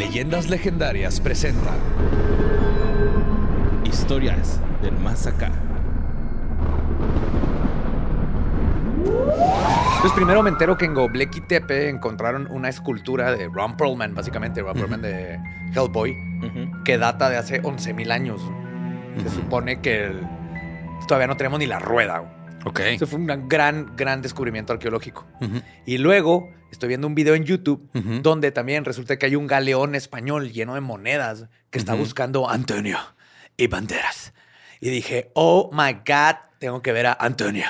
Leyendas Legendarias presenta Historias del Más Acá. Pues primero me entero que en Göbekli Tepe encontraron una escultura de Ron Perlman, básicamente Ron Perlman de Hellboy, que data de hace 11.000 años. Se supone que el- todavía no tenemos ni la rueda. Ok. Eso fue un gran, gran descubrimiento arqueológico. Y luego estoy viendo un video en YouTube donde también resulta que hay un galeón español lleno de monedas que está Ujú. buscando a Antonio y Banderas. Y dije, oh my God, tengo que ver a Antonio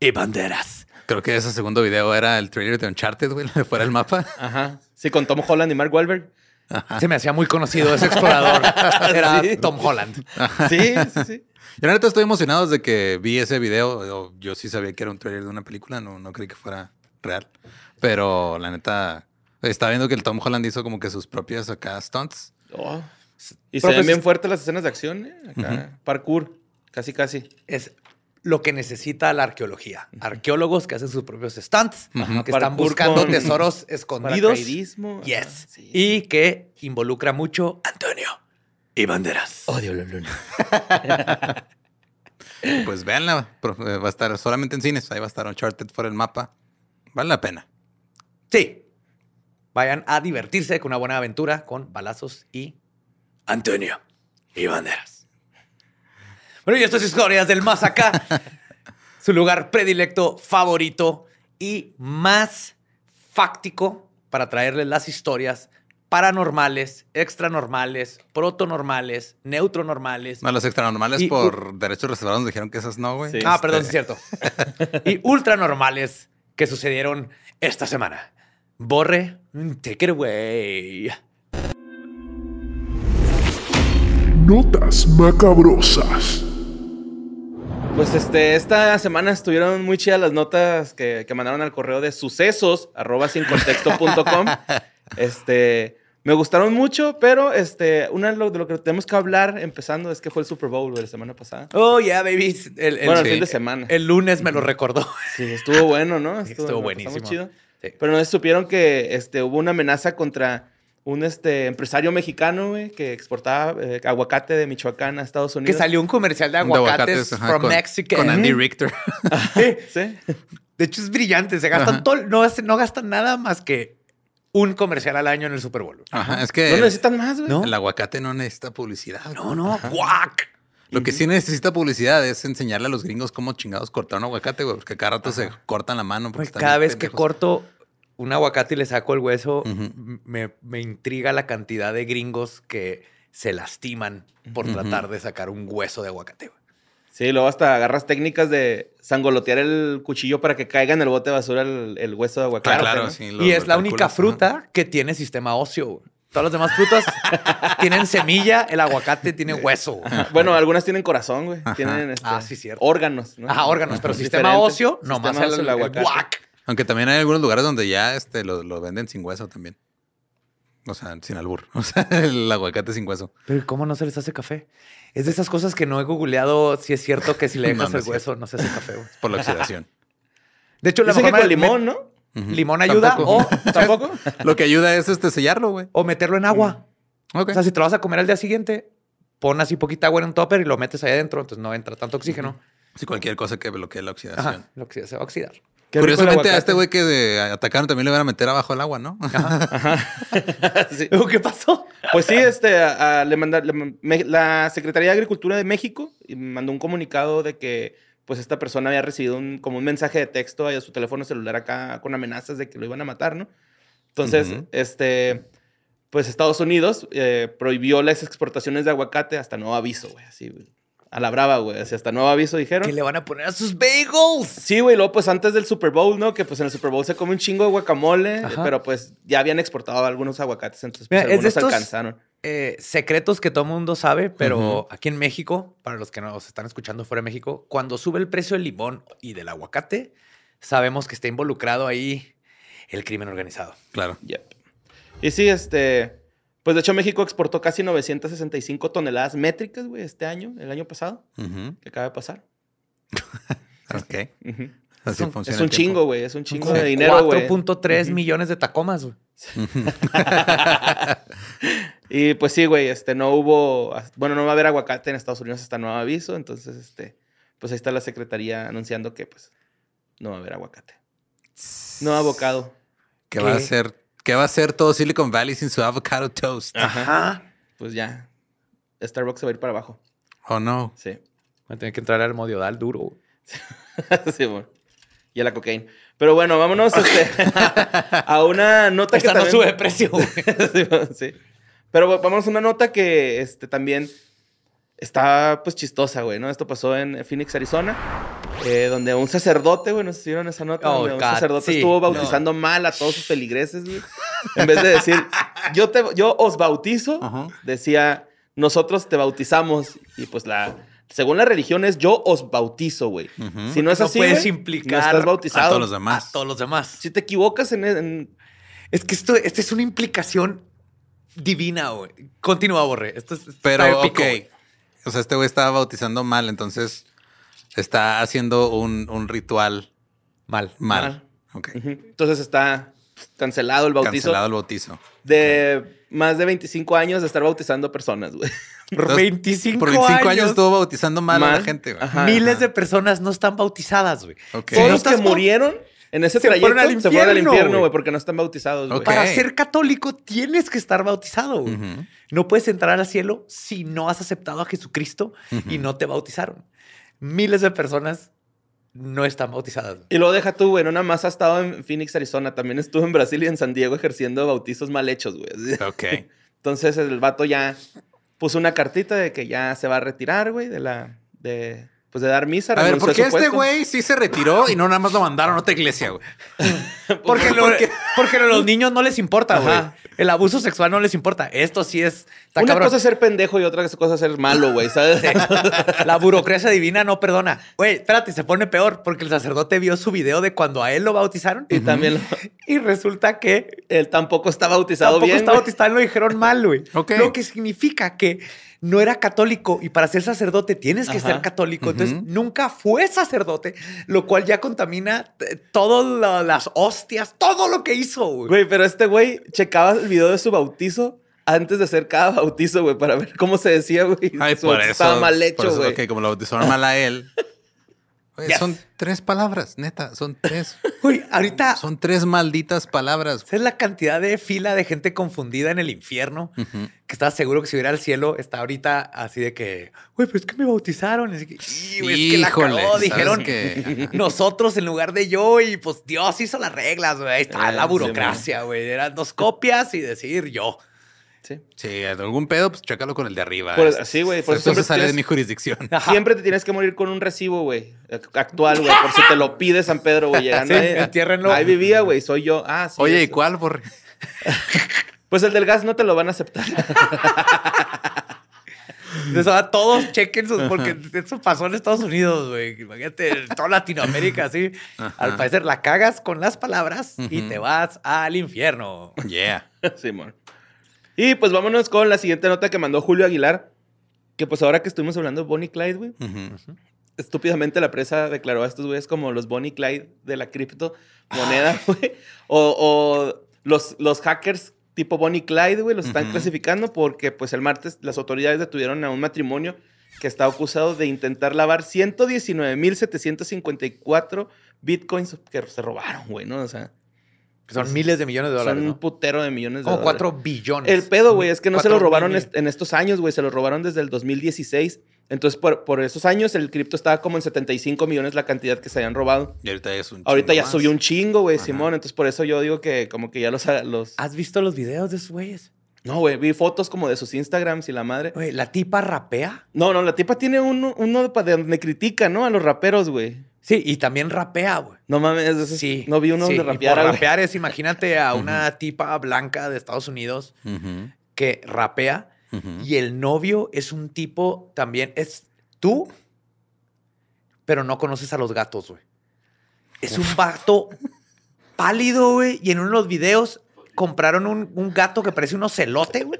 y Banderas. Creo que ese segundo video era el trailer de Uncharted, güey, de fuera del mapa. Ajá. Sí, con Tom Holland y Mark Wahlberg. Se me hacía muy conocido ese explorador. Era Sí. Tom Holland. Sí, sí, sí. Yo la neta estoy emocionado desde que vi ese video. Yo, yo sí sabía que era un trailer de una película, no, no creí que fuera real. Pero la neta, estaba viendo que el Tom Holland hizo como que sus propias acá stunts. Oh. Y se Pero ven pues- bien fuertes las escenas de acción, ¿eh? Acá, parkour, casi, casi. Es lo que necesita la arqueología. Arqueólogos que hacen sus propios stunts, que están buscando con tesoros escondidos. Yes. Sí. Y que involucra mucho a Antonio y Banderas. Odio la luna. Pues véanla, va a estar solamente en cines. Ahí va a estar Uncharted fuera del mapa. Vale la pena. Sí. Vayan a divertirse con una buena aventura con balazos y Antonio y Banderas. Bueno, y estas historias del más acá. su lugar predilecto, favorito y más fáctico para traerles las historias paranormales, extranormales, protonormales, neutronormales. No, los extranormales Y- por derechos reservados dijeron que esas no, güey. Sí. Ah, perdón, sí Este, es cierto. y ultranormales que sucedieron esta semana. Borre, take it away. Notas macabrosas. Pues este, esta semana estuvieron muy chidas las notas que, que mandaron al correo de sucesos arroba sincontexto.com. Este, me gustaron mucho, pero este, una de lo, de lo que tenemos que hablar empezando es que fue el Super Bowl de la semana pasada. Oh, yeah, baby. El, el- bueno, el sí. fin de semana. el lunes me lo recordó. Sí, estuvo bueno, ¿no? Estuvo pasamos buenísimo. chido. Sí. Pero no supieron que este, hubo una amenaza contra un este, empresario mexicano, güey, que exportaba eh, aguacate de Michoacán a Estados Que Unidos. salió un comercial de de aguacates, ajá, from con, Mexico. Con Andy Richter. Sí. Sí. De hecho, es brillante. Se gastan Ajá. todo, no, hace- no gastan nada más que un comercial al año en el Super Bowl. Ajá, es que No necesitan más, güey. ¿No? el aguacate no necesita publicidad. No, no. ¡Guac! Lo que sí necesita publicidad es enseñarle a los gringos cómo chingados cortar un aguacate, güey, porque cada rato se cortan la mano. porque Pues están cada vez que corto un aguacate y le saco el hueso, me, me intriga la cantidad de gringos que se lastiman por tratar de sacar un hueso de aguacate. güey. Sí, luego hasta agarras técnicas de sangolotear el cuchillo para que caiga en el bote de basura el, el hueso de aguacate. Claro, claro, ¿no? sí. lo- y es la única fruta que tiene sistema óseo. güey. Todas las demás frutas tienen semilla, el aguacate tiene hueso. Bueno, algunas tienen corazón, güey. Tienen este, Ah, sí, cierto. órganos, ¿no? Ajá, órganos, pero sistema Diferentes. óseo, Sistema nomás óseo, el, el aguacate. guac. Aunque también hay algunos lugares donde ya este, lo, lo venden sin hueso también. O sea, sin albur. O sea, el aguacate sin hueso. Pero ¿cómo no se les hace café? Es de esas cosas que no he googleado si es cierto que si le No, dejas no el es hueso no se hace café. güey. Por la oxidación. De hecho, la mejor que con limón, ¿no? Limón ayuda Tampoco. o, ¿Tampoco? Lo que ayuda es este sellarlo, güey. o meterlo en agua. Ok. O sea, si te lo vas a comer al día siguiente, pon así poquita agua en un topper y lo metes ahí adentro, entonces no entra tanto oxígeno. Sí, cualquier cosa que bloquee la oxidación. Ajá, lo que se va a oxidar. Curiosamente, a este güey que de- atacaron también le van a meter abajo el agua, ¿no? Sí. Luego, ¿Qué pasó? Pues sí, este, a- a- le manda- le man- me- la Secretaría de Agricultura de México y mandó un comunicado de que pues esta persona había recibido un, como un mensaje de texto a su teléfono celular acá con amenazas de que lo iban a matar, ¿no? Entonces, este, pues Estados Unidos eh, prohibió las exportaciones de aguacate hasta nuevo aviso, güey, así, güey. A la brava, güey, así hasta nuevo aviso dijeron. ¿Qué le van a poner a sus bagels? Sí, güey, luego pues antes del Super Bowl, ¿no? Que pues en el Super Bowl se come un chingo de guacamole, Ajá. pero pues ya habían exportado algunos aguacates, entonces pues, algunos estos- alcanzaron. Eh, secretos que todo mundo sabe, pero aquí en México, para los que nos están escuchando fuera de México, cuando sube el precio del limón y del aguacate, sabemos que está involucrado ahí el crimen organizado. Claro. Yep. Y sí, este, pues de hecho México exportó casi 965 toneladas métricas, güey, este año, el año pasado, Ujú. que acaba de pasar. Ok. Así un- funciona Es un el tiempo. chingo, güey. Es un chingo Como de dinero, güey. 4.3 millones de tacomas, güey. Y pues sí, güey, este, no hubo, bueno, no va a haber aguacate en Estados Unidos hasta nuevo aviso, entonces, este, pues ahí está la secretaría anunciando que, pues, no va a haber aguacate. No avocado. ¿Qué va a hacer? ¿Qué va a hacer todo Silicon Valley sin su avocado toast? Ajá. Pues ya, Starbucks se va a ir para abajo. Oh no. Sí. Va a tener que entrar al modiodal duro. sí, bueno. Y a la cocaína. Pero bueno, vámonos este, a una nota Esta que no también- sube de precio, güey. sí, bueno, sí. Pero vamos a una nota que este, también está pues chistosa, güey, ¿no? Esto pasó en Phoenix, Arizona, eh, donde un sacerdote, güey, no sé si vieron esa nota, Oh, donde un sacerdote sí, estuvo bautizando mal a todos sus feligreses, güey. En vez de decir, yo, te, yo os bautizo, decía, nosotros te bautizamos. Y pues la, según la religión es yo os bautizo, güey. Si no es No así, puedes güey, implicar no estás bautizado. a todos los demás. A todos los demás. Si te equivocas en, en- Es que esto, esta es una implicación divina, güey. Continúa, Borre. Esto es, Pero, épico, ok. O sea, este güey estaba bautizando mal, entonces está haciendo un, un ritual Mal. mal. Mal. Ok. Ujú. Entonces está cancelado el bautizo Cancelado el bautizo. de más de 25 años de estar bautizando personas, güey. Por Entonces, 25, Por 25 años, años, estuvo bautizando mal, a la gente, güey. Ajá. miles de personas no están bautizadas, güey. Ok. Todos no que murieron en ese Se trayecto fueron al se fueron al infierno, güey. porque no están bautizados. Para ser católico tienes que estar bautizado. No puedes entrar al cielo si no has aceptado a Jesucristo y no te bautizaron. Miles de personas no están bautizadas. Y luego deja tú, güey, no nada más ha estado en Phoenix, Arizona, también estuvo en Brasil y en San Diego ejerciendo bautizos mal hechos, güey. Ok. Entonces el vato ya puso una cartita de que ya se va a retirar, güey, de la, de, pues de dar misa. A ver, ¿por qué este güey sí se retiró y no nada más lo mandaron a otra iglesia, güey? Porque, lo- porque a los niños no les importa, güey. El abuso sexual no les importa. Esto sí es... Una cabrón. cosa es ser pendejo y otra cosa es ser malo, güey, ¿sabes? La burocracia divina no perdona. Güey, espérate, se pone peor porque el sacerdote vio su video de cuando a él lo bautizaron y también lo- y resulta que él tampoco está bautizado tampoco bien. está güey. bautizado y lo dijeron mal, güey. Ok. Lo que significa que no era católico y para ser sacerdote tienes que Ajá. ser católico. Entonces nunca fue sacerdote, lo cual ya contamina eh, todas las hostias, todo lo que hizo, güey. Güey, pero este güey checaba el video de su bautizo antes de hacer cada bautizo, güey, para ver cómo se decía, güey. Ay, por eso. Estaba mal por hecho, eso, güey. Ok, como lo bautizaron mal a él. Yes. Son tres palabras, neta. Son tres. Güey, ahorita Son tres malditas palabras. ¿sabes la cantidad de fila de gente confundida en el infierno? Que estaba seguro que si hubiera al cielo, está ahorita así de que, güey, pero es que me bautizaron. Así que, "Y, güey, es que la cagó", ¿sabes dijeron qué? nosotros en lugar de yo y pues Dios hizo las reglas, güey. Ahí está Eh, la burocracia, güey. Eran dos copias y decir yo. Sí. Sí, algún pedo, pues chécalo con el de arriba. Por- sí, güey, por Eso sale de mi jurisdicción. Siempre te tienes que morir con un recibo, güey. Actual, güey. Por si te lo pide San Pedro, güey. Llegando Sí, ahí. entiérrenlo. Ahí vivía, güey. Soy yo. Ah, sí. Oye, ¿y cuál, borre? Pues el del gas no te lo van a aceptar. Entonces ahora todos chequen sus, porque eso pasó en Estados Unidos, güey. Imagínate, toda Latinoamérica, así. Al parecer la cagas con las palabras y te vas al infierno. Yeah. Simón. Y pues vámonos con la siguiente nota que mandó Julio Aguilar. Que pues ahora que estuvimos hablando de Bonnie Clyde, güey. Estúpidamente la presa declaró a estos güeyes como los Bonnie Clyde de la cripto moneda, güey. O, o los, los hackers tipo Bonnie Clyde, güey, los están clasificando porque pues el martes las autoridades detuvieron a un matrimonio que está acusado de intentar lavar 119.754 bitcoins que se robaron, güey, ¿no? O sea, Que son miles de millones de dólares. son un ¿no? putero de millones de Como dólares. cuatro billones. El pedo, güey, es que no se lo robaron en estos años, güey. Se lo robaron desde el 2016. Entonces, por, por esos años, el cripto estaba como en 75 millones la cantidad que se habían robado. Y ahorita ya es un Ahorita chingo ya más. subió un chingo, güey. Simón. Entonces, por eso yo digo que como que ya los... los... ¿Has visto los videos de esos güeyes? No, güey, vi fotos como de sus Instagrams y la madre. Güey, la tipa rapea. No, no, la tipa tiene uno, uno de donde critica, ¿no? A los raperos, güey. Sí, y también rapea, güey. No mames, eso es- Sí. no vi uno sí, de y por rapear, es, imagínate a una tipa blanca de Estados Unidos que rapea y el novio es un tipo también, es tú, pero no conoces a los gatos, güey. Es un vato pálido, güey, y en uno de los videos compraron un, un gato que parece un ocelote, güey.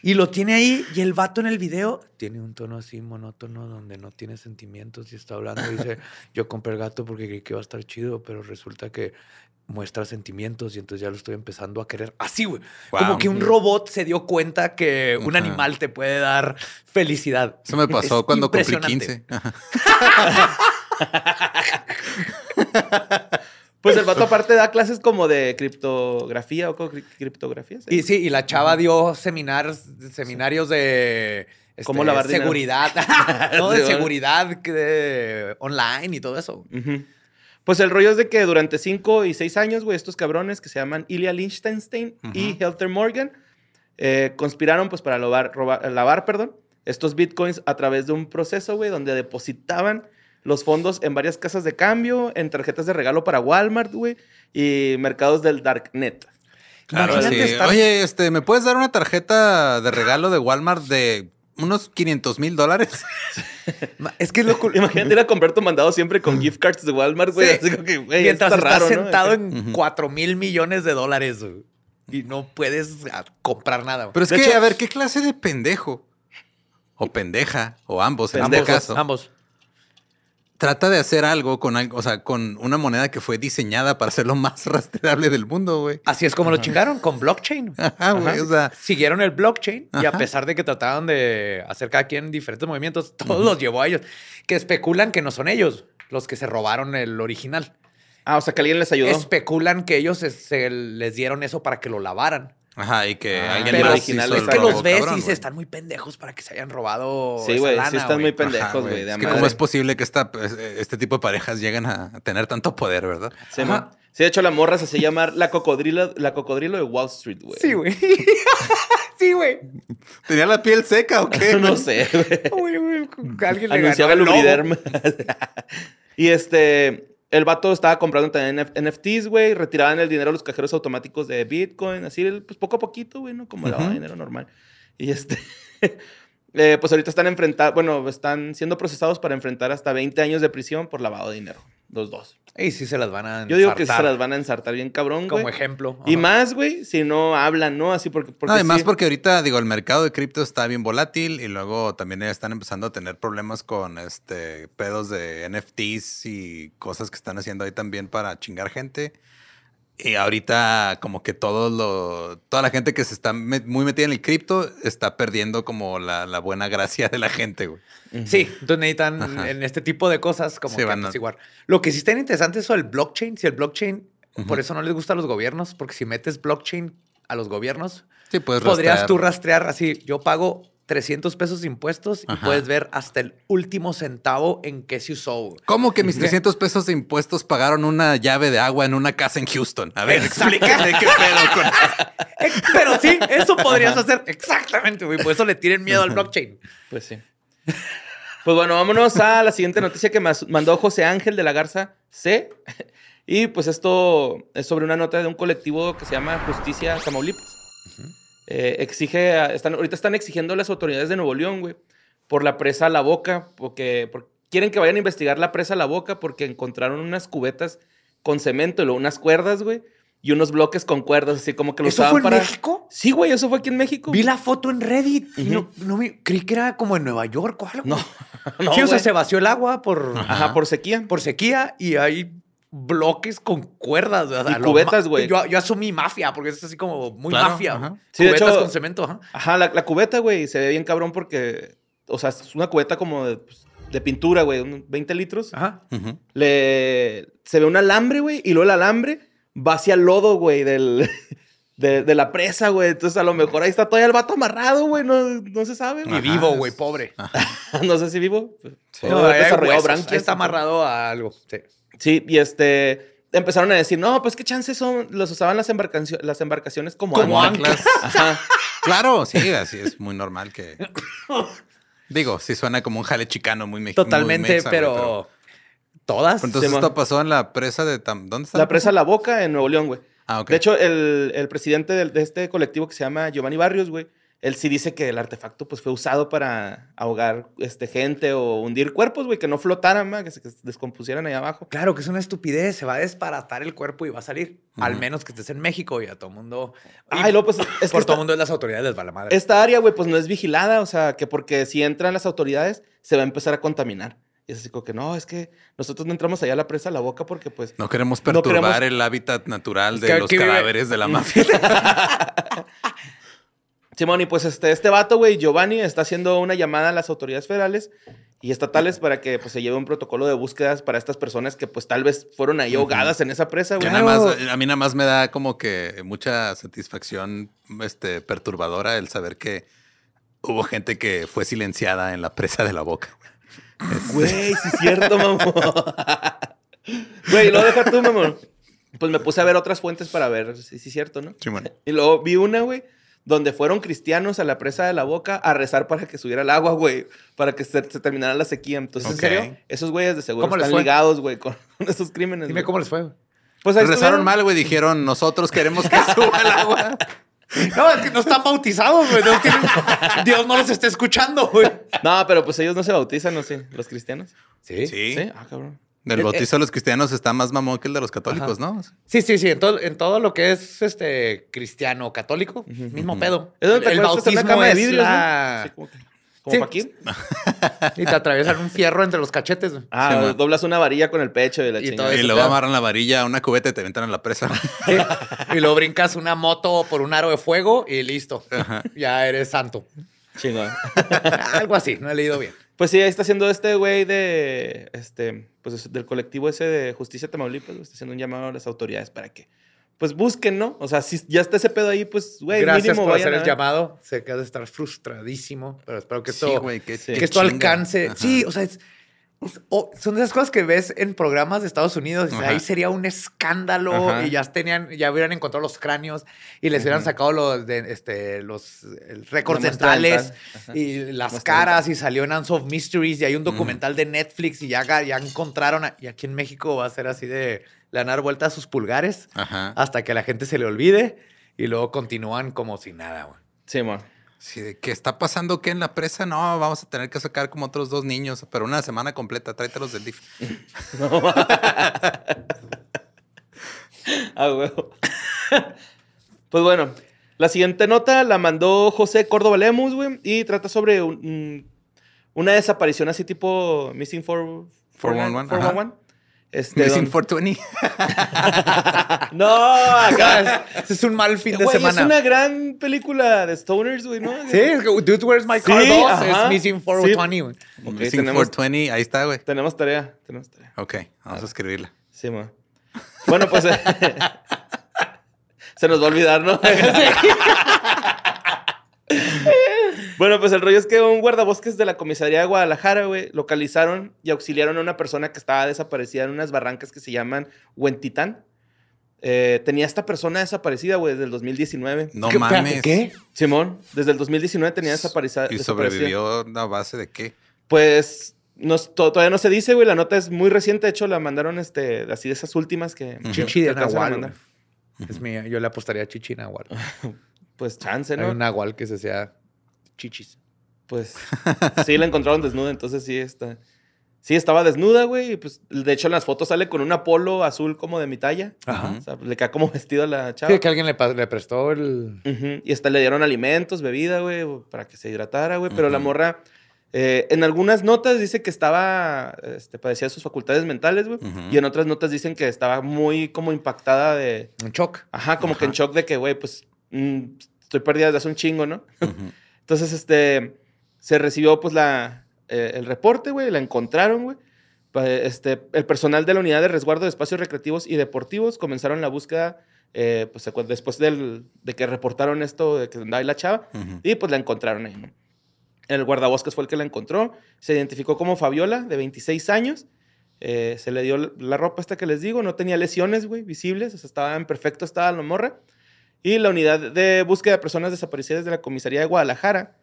Y lo tiene ahí y el vato en el video tiene un tono así monótono donde no tiene sentimientos y está hablando y dice, yo compré el gato porque creí que iba a estar chido, pero resulta que muestra sentimientos y entonces ya lo estoy empezando a querer. Así, güey. Como que un robot se dio cuenta que un animal te puede dar felicidad. Eso me pasó Es cuando cumplí impresionante. 15. Pues el vato aparte da clases como de criptografía o cri- criptografía. ¿sí? Y sí, y la chava dio seminarios, de este, ¿Cómo lavar seguridad, no de seguridad de online y todo eso. Pues el rollo es de que durante 5 y 6 años, güey, estos cabrones que se llaman Ilya Lichtenstein y Helter Morgan eh, conspiraron pues para lavar, robar- lavar perdón, estos bitcoins a través de un proceso, güey, donde depositaban los fondos en varias casas de cambio, en tarjetas de regalo para Walmart, güey, y mercados del Darknet. Claro, sí. estar- Oye, este, ¿me puedes dar una tarjeta de regalo de Walmart de unos 500 mil dólares? Es que es lo cool. Imagínate ir a comprar tu mandado siempre con gift cards de Walmart, güey. Sí. Así como que, güey, Mientras está estás raro, ¿no? sentado en 4 mil millones de dólares güey, y no puedes ah, comprar nada. güey. Pero es De que, hecho- a ver, ¿qué clase de pendejo? O pendeja, o ambos, en ambos, este caso. ambos. Trata de hacer algo con algo, o sea, con una moneda que fue diseñada para ser lo más rastreable del mundo, güey. Así es como lo chingaron con blockchain. Ajá, güey. O sea, Siguieron el blockchain y a pesar de que trataban de hacer cada quien diferentes movimientos, todos los llevó a ellos. Que especulan que no son ellos los que se robaron el original. Ah, o sea, que alguien les ayudó. Especulan que ellos se, se les dieron eso para que lo lavaran. Ajá, y que Ah, alguien pero más original hizo es el que robo, los ves cabrón, y dices, están muy pendejos para que se hayan robado. Sí, güey, sí están muy pendejos, güey. Es que madre. cómo es posible que esta, este tipo de parejas lleguen a tener tanto poder, ¿verdad? Sí, Ajá. Sí, de hecho, la morra se hacía llamar la cocodrilo, la cocodrilo de Wall Street, güey. Sí, güey. sí, güey. ¿Tenía la piel seca o qué? no sé, güey. Alguien le Anunciaba el. Lubriderm. y este, el vato estaba comprando también NF- NFTs, güey. Retiraban el dinero a los cajeros automáticos de Bitcoin. Así, pues poco a poquito, güey, ¿no? Como lavado de dinero normal. Y este, eh, pues ahorita están enfrentados, bueno, están siendo procesados para enfrentar hasta 20 años de prisión por lavado de dinero. Los dos. Y sí se las van a Yo digo que se ensartar las van a ensartar bien cabrón, güey. Como ejemplo. Y más, güey, si no hablan, ¿no? Así porque... porque No, además sí. porque ahorita, digo, el mercado de cripto está bien volátil y luego también están empezando a tener problemas con este pedos de NFTs y cosas que están haciendo ahí también para chingar gente. Y ahorita como que todo lo, toda la gente que se está muy metida en el cripto está perdiendo como la, la buena gracia de la gente, güey. Sí, entonces necesitan Ajá. en este tipo de cosas como Sí, que van a- apaciguar. Lo que sí está interesante es eso del blockchain. Si el blockchain, por eso no les gusta a los gobiernos, porque si metes blockchain a los gobiernos, Sí, podrías rastrear. tú rastrear así, yo pago 300 pesos de impuestos y Ajá. puedes ver hasta el último centavo en qué se usó. ¿Cómo que mis 300 pesos de impuestos pagaron una llave de agua en una casa en Houston? A ver, explíquenme qué pedo con... Pero sí, eso podrías hacer exactamente, güey. Por eso le tienen miedo al blockchain. Pues sí. Pues bueno, vámonos a la siguiente noticia que mas- mandó José Ángel de la Garza C. Y pues esto es sobre una nota de un colectivo que se llama Justicia Tamaulipas. Eh, exige, a- están, ahorita están exigiendo a las autoridades de Nuevo León, güey, por la presa La Boca, porque, por- quieren que vayan a investigar la presa La Boca porque encontraron unas cubetas con cemento y luego unas cuerdas, güey, y unos bloques con cuerdas, así como que los ¿Eso usaban fue en para... México? Sí, güey, eso fue aquí en México. Vi la foto en Reddit. y Ujú. no, no me- creí que era como en Nueva York o algo. No, no, sí, o sea, güey. se vació el agua por, Ajá, por sequía. por sequía y hay bloques con cuerdas. o sea, Y cubetas, güey. Yo, yo asumí mafia porque es así como muy Claro, mafia. Sí, de cubetas hecho- con cemento. Ajá. Ajá, la, la cubeta, güey, se ve bien cabrón porque, o sea, es una cubeta como de, pues, de pintura, güey, unos 20 litros. Ajá. Le, se ve un alambre, güey, y luego el alambre va hacia el lodo, güey, del, de, de la presa, güey. Entonces, a lo mejor ahí está todavía el vato amarrado, güey, no, no se sabe, Y güey. Ajá, vivo, es- güey, pobre. no sé si vivo. Sí. No, desarrollado huesos, branquias. ahí está amarrado a algo. Sí. Sí, y este, empezaron a decir, no, pues qué chances son, los usaban las, embarcacio- las embarcaciones como, Como anclas. Ajá. Claro, sí, así es muy normal que. Digo, sí suena como un jale chicano muy mexicano. Totalmente, pero, todas. Entonces Sí, esto pasó en la presa de Tam- ¿Dónde está? La presa La Boca en Nuevo León, güey. Ah, ok. De hecho, el, el presidente de, este colectivo que se llama Giovanni Barrios, güey, él sí dice que el artefacto pues fue usado para ahogar este, gente o hundir cuerpos, güey, que no flotaran, ma, que se que se descompusieran ahí abajo. Claro que es una estupidez. Se va a desbaratar el cuerpo y va a salir. Al menos que estés en México y a todo mundo. Ay, luego, pues, es que por esta- todo mundo es las autoridades les va la madre. Esta área, güey, pues no es vigilada, o sea, que porque si entran las autoridades se va a empezar a contaminar. Y es así como que no, es que nosotros no entramos allá a la presa a la boca porque pues... No queremos No perturbar queremos- el hábitat natural de que los vive- cadáveres de la mafia. Simón, y pues este, este vato, güey, Giovanni, está haciendo una llamada a las autoridades federales y estatales para que pues, se lleve un protocolo de búsquedas para estas personas que pues tal vez fueron ahí ahogadas en esa presa, güey. nada más, a mí nada más me da como que mucha satisfacción este, perturbadora el saber que hubo gente que fue silenciada en la presa de la boca. Güey, sí es cierto, mamón. Güey, lo deja tú, mamón. Pues me puse a ver otras fuentes para ver si sí es cierto, ¿no? Y luego vi una, güey, donde fueron cristianos a la presa de la boca a rezar para que subiera el agua, güey, para que se, se terminara la sequía. Entonces, en serio, esos güeyes de seguro ¿Cómo les están ligados, güey, con esos crímenes. Dime cómo les fue. Pues ahí Rezaron estuvieron. mal, güey. Dijeron, nosotros queremos que suba el agua. No, es que no están bautizados, güey. Tienen- Dios no los está escuchando, güey. No, pero pues ellos no se bautizan, ¿no? Sí, los cristianos. Sí. Sí. Sí. Ah, cabrón. Del Eh, bautizo de los cristianos está más mamón que el de los católicos, Ajá. ¿no? Sí, sí, sí. En todo, en todo lo que es este cristiano o católico, mismo pedo. Es el una bautismo es vidrios, la- ¿no? Sí, como como Sí. Y te atraviesan un fierro entre los cachetes. Ah, Sí, doblas una varilla con el pecho y la Y todo Y luego amarran la varilla a una cubeta y te aventan a la presa. Sí. Y luego brincas una moto por un aro de fuego y listo. Ya eres santo. Chingón. Algo así, no he leído bien. Pues sí, ahí está haciendo este güey de, este, pues es- del colectivo ese de Justicia Tamaulipas, está haciendo un llamado a las autoridades para que, pues busquen, ¿no? O sea, si ya está ese pedo ahí, pues, güey, Gracias mínimo por vayan hacer el llamado. Sé que has de estar frustradísimo, pero espero que esto, Sí, güey, que esto alcance. Ajá. Sí, o sea, es- es- o- son de esas cosas que ves en programas de Estados Unidos. y Ajá. Ahí sería un escándalo Ajá. y ya tenían, ya hubieran encontrado los cráneos y les hubieran sacado los, de, este, los récords dentales dental. Ajá. y las Muestra caras y salió en Unsolved Mysteries y hay un documental de Netflix y ya, ya encontraron. a- y aquí en México va a ser así de le van a dar vuelta a sus pulgares Ajá. hasta que a la gente se le olvide y luego continúan como si nada, güey. Sí, man. Sí, de ¿qué está pasando qué en la presa? No, vamos a tener que sacar como otros dos niños, pero una semana completa, tráetelos del DIF. Ah, güey. pues bueno, la siguiente nota la mandó José Córdoba Lemus, güey, y trata sobre un- un- una desaparición así tipo Missing 4, 411, 411. Este, Missing don- 420. No, acá es un mal fin de semana. Es una gran película de Stoners, güey, ¿no? Sí, es que Dude, Where's My Car Sí, 2 ajá. es Missing 420, güey. Missing tenemos, 420, ahí está, güey. tenemos tarea, tenemos tarea. Ok, vamos a escribirla. Sí, ma. Bueno, pues eh, se nos va a olvidar, ¿no? bueno, pues el rollo es que un guardabosques de la comisaría de Guadalajara, güey, localizaron y auxiliaron a una persona que estaba desaparecida en unas barrancas que se llaman Huentitán. Eh, tenía esta persona desaparecida, güey, desde el 2019. No ¿Qué- espérate, mames. ¿Qué? Simón, desde el 2019 tenía desaparecida. ¿Y sobrevivió a base de qué? Pues no, to- todavía no se dice, güey. La nota es muy reciente. De hecho, la mandaron este, así de esas últimas que. Chichi de Nahual. Es mía. Yo le apostaría a Chichi Nahual. Pues chance, Hay ¿no? un Nahual que se sea chichis. Pues sí, la encontraron desnuda, entonces sí está. Sí, estaba desnuda, güey. Pues de hecho, en las fotos sale con un polo azul como de mi talla. Ajá. O sea, le queda como vestido a la chava. Sí, que alguien le, prestó el... Y hasta le dieron alimentos, bebida, güey, para que se hidratara, güey. Pero la morra, eh, en algunas notas dice que estaba, este, padecía de sus facultades mentales, güey. Y en otras notas dicen que estaba muy como impactada de, Un shock. ajá, como que en shock de que, güey, pues mm, estoy perdida desde hace un chingo, ¿no? Ujú. Entonces, este, se recibió pues la, eh, el reporte, güey, la encontraron, güey. Este, el personal de la unidad de resguardo de espacios recreativos y deportivos comenzaron la búsqueda eh, pues, después del- de que reportaron esto de que andaba ahí la chava Ujú. y pues la encontraron ahí, ¿no? El guardabosques fue el que la encontró. Se identificó como Fabiola, de 26 años. Eh, se le dio la- la ropa esta que les digo. No tenía lesiones, güey, visibles. O sea, estaba en perfecto estado la morra. Y la unidad de búsqueda de personas desaparecidas de la comisaría de Guadalajara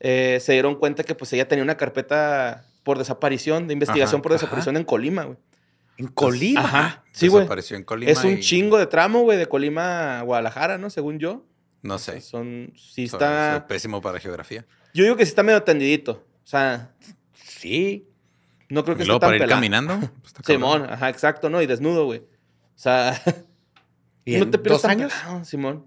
eh, se dieron cuenta que pues ella tenía una carpeta por desaparición, de investigación Ajá, por desaparición en Colima, güey. En Colima. Ajá. Sí, güey. Desapareció en Colima. Es un y- chingo de tramo, güey, de Colima a Guadalajara, ¿no? Según yo. No sé. Son, sí está... soy pésimo para geografía. Yo digo que sí está medio tendidito. O sea, Sí. no creo que Y esté tan para ir pelado. caminando. pues. Simón, ajá, exacto, ¿no? Y desnudo, güey. O sea, ¿Y no en te dos años? pelado, Simón.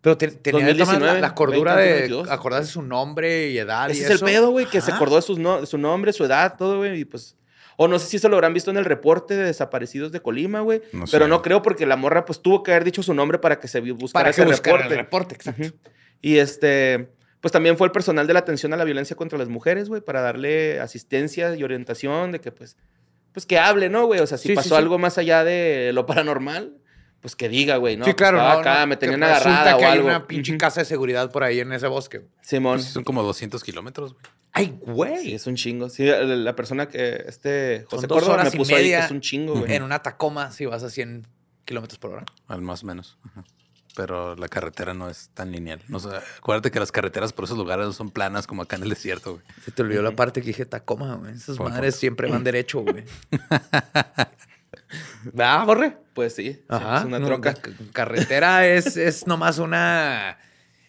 Pero te- tenía de todas maneras 2019, la, la cordura 20, de 22. acordarse su nombre y edad y Ese es el pedo, güey, que se acordó de, sus no- de su nombre, su edad, todo, güey, y pues... O no sé si eso lo habrán visto en el reporte de desaparecidos de Colima, güey. No pero sé. no creo porque la morra pues tuvo que haber dicho su nombre para que se buscara Para que ese buscara reporte. el reporte, exacto. Y este, pues también fue el personal de la atención a la violencia contra las mujeres, güey, para darle asistencia y orientación de que, pues, pues que hable, ¿no, güey? O sea, si Sí, sí, pasó sí. algo más allá de lo paranormal, pues que diga, güey, ¿no? sí, claro. Estaba no, acá, no, me que tenían resulta agarrada que o hay algo. una pinche casa de seguridad por ahí en ese bosque. Simón. Pues son como 200 kilómetros, güey. Ay, güey. Sí, es un chingo. Sí, la persona que, este, José Córdoba me puso ahí que es un chingo, güey. En una Tacoma, si vas a 100 kilómetros por hora. Al más o menos. Ajá. Pero la carretera no es tan lineal. No sé, acuérdate que las carreteras por esos lugares no son planas como acá en el desierto, güey. Se te olvidó la parte que dije Tacoma, güey. Esas madres siempre van derecho, güey. ¿Verdad, Borre? Pues sí, Ajá. es una no, troca. ca- Carretera es, es nomás una...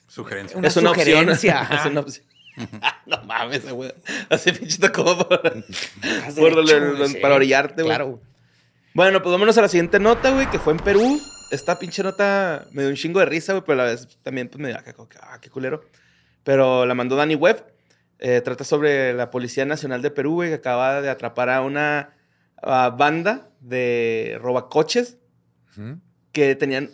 Sugerencia. Una es una opción. sugerencia, es ajá. una opción. no mames, güey. Así pinche como sí. para orillarte, güey. Claro. Bueno, pues vámonos a la siguiente nota, güey, que fue en Perú. Esta pinche nota me dio un chingo de risa, güey, pero a la vez también pues, me dio, ah, qué- culero. Pero la mandó Dani Webb. Eh, trata sobre la Policía Nacional de Perú, güey, que acaba de atrapar a una banda de robacoches que tenían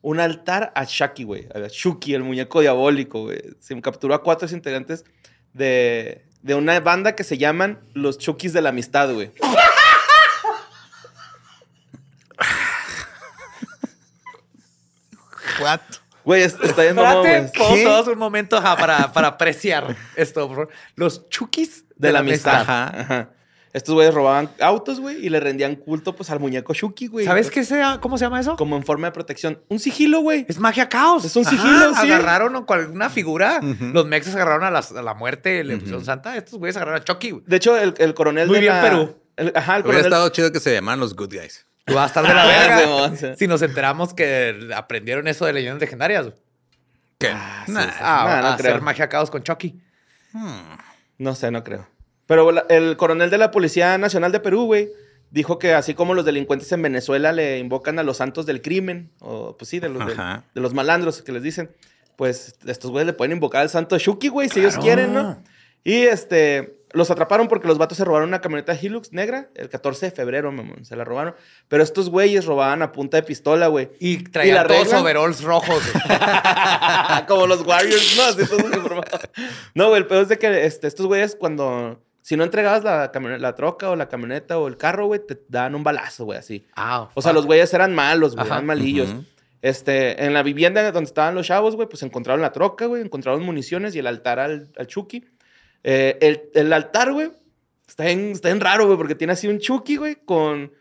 un altar a Shaki, güey. A Shuki, el muñeco diabólico, güey. Se capturó a cuatro integrantes de, de una banda que se llaman los Chukis de la Amistad, güey. What? Güey, es- está ¿Qué? todos un momento ajá, para, para apreciar esto. Los chukis De la amistad. Ajá. Ajá. Estos güeyes robaban autos, güey, y le rendían culto, pues, al muñeco Shuki, güey. ¿Sabes qué sea, cómo se llama eso? Como en forma de protección. Un sigilo, güey. Es magia caos. Es un sigilo, sí. Agarraron una figura. Los mexas agarraron a, las- a la muerte Ujú. pusieron santa. Estos güeyes agarraron a Chucky. güey. De hecho, el, el coronel Muy de bien, la... Perú. el- ajá, el Hubiera coronel... estado chido que se llamaran los good guys. Y va a estar de la Ah, verga. Si nos enteramos que aprendieron eso de leyendas legendarias. güey. ¿Qué? Ah, sí, Nah. sí. Ah, Nah, no a creo. hacer magia caos con Chucky. Hmm. No sé, no creo. Pero el coronel de la Policía Nacional de Perú, güey, dijo que así como los delincuentes en Venezuela le invocan a los santos del crimen, o pues sí, de los, de, los malandros que les dicen, pues estos güeyes le pueden invocar al santo Shuki, güey, si ellos quieren, ¿no? Y este, los atraparon porque los vatos se robaron una camioneta Hilux negra el 14 de febrero, mamón, se la robaron. Pero estos güeyes robaban a punta de pistola, güey. Y traían regla? overalls rojos. güey. Como los Warriors, ¿no? Así todos. No, güey, el pedo es de que este, estos güeyes cuando... Si no entregabas la, la troca o la camioneta o el carro, güey, te daban un balazo, güey, así. Ah, O sea, los güeyes eran malos, güey, eran malillos. Este, en la vivienda donde estaban los chavos, güey, pues encontraron la troca, güey, encontraron municiones y el altar al, al Chucky. Eh, el, el altar, güey, está en, está en raro, güey, porque tiene así un Chucky, güey, con...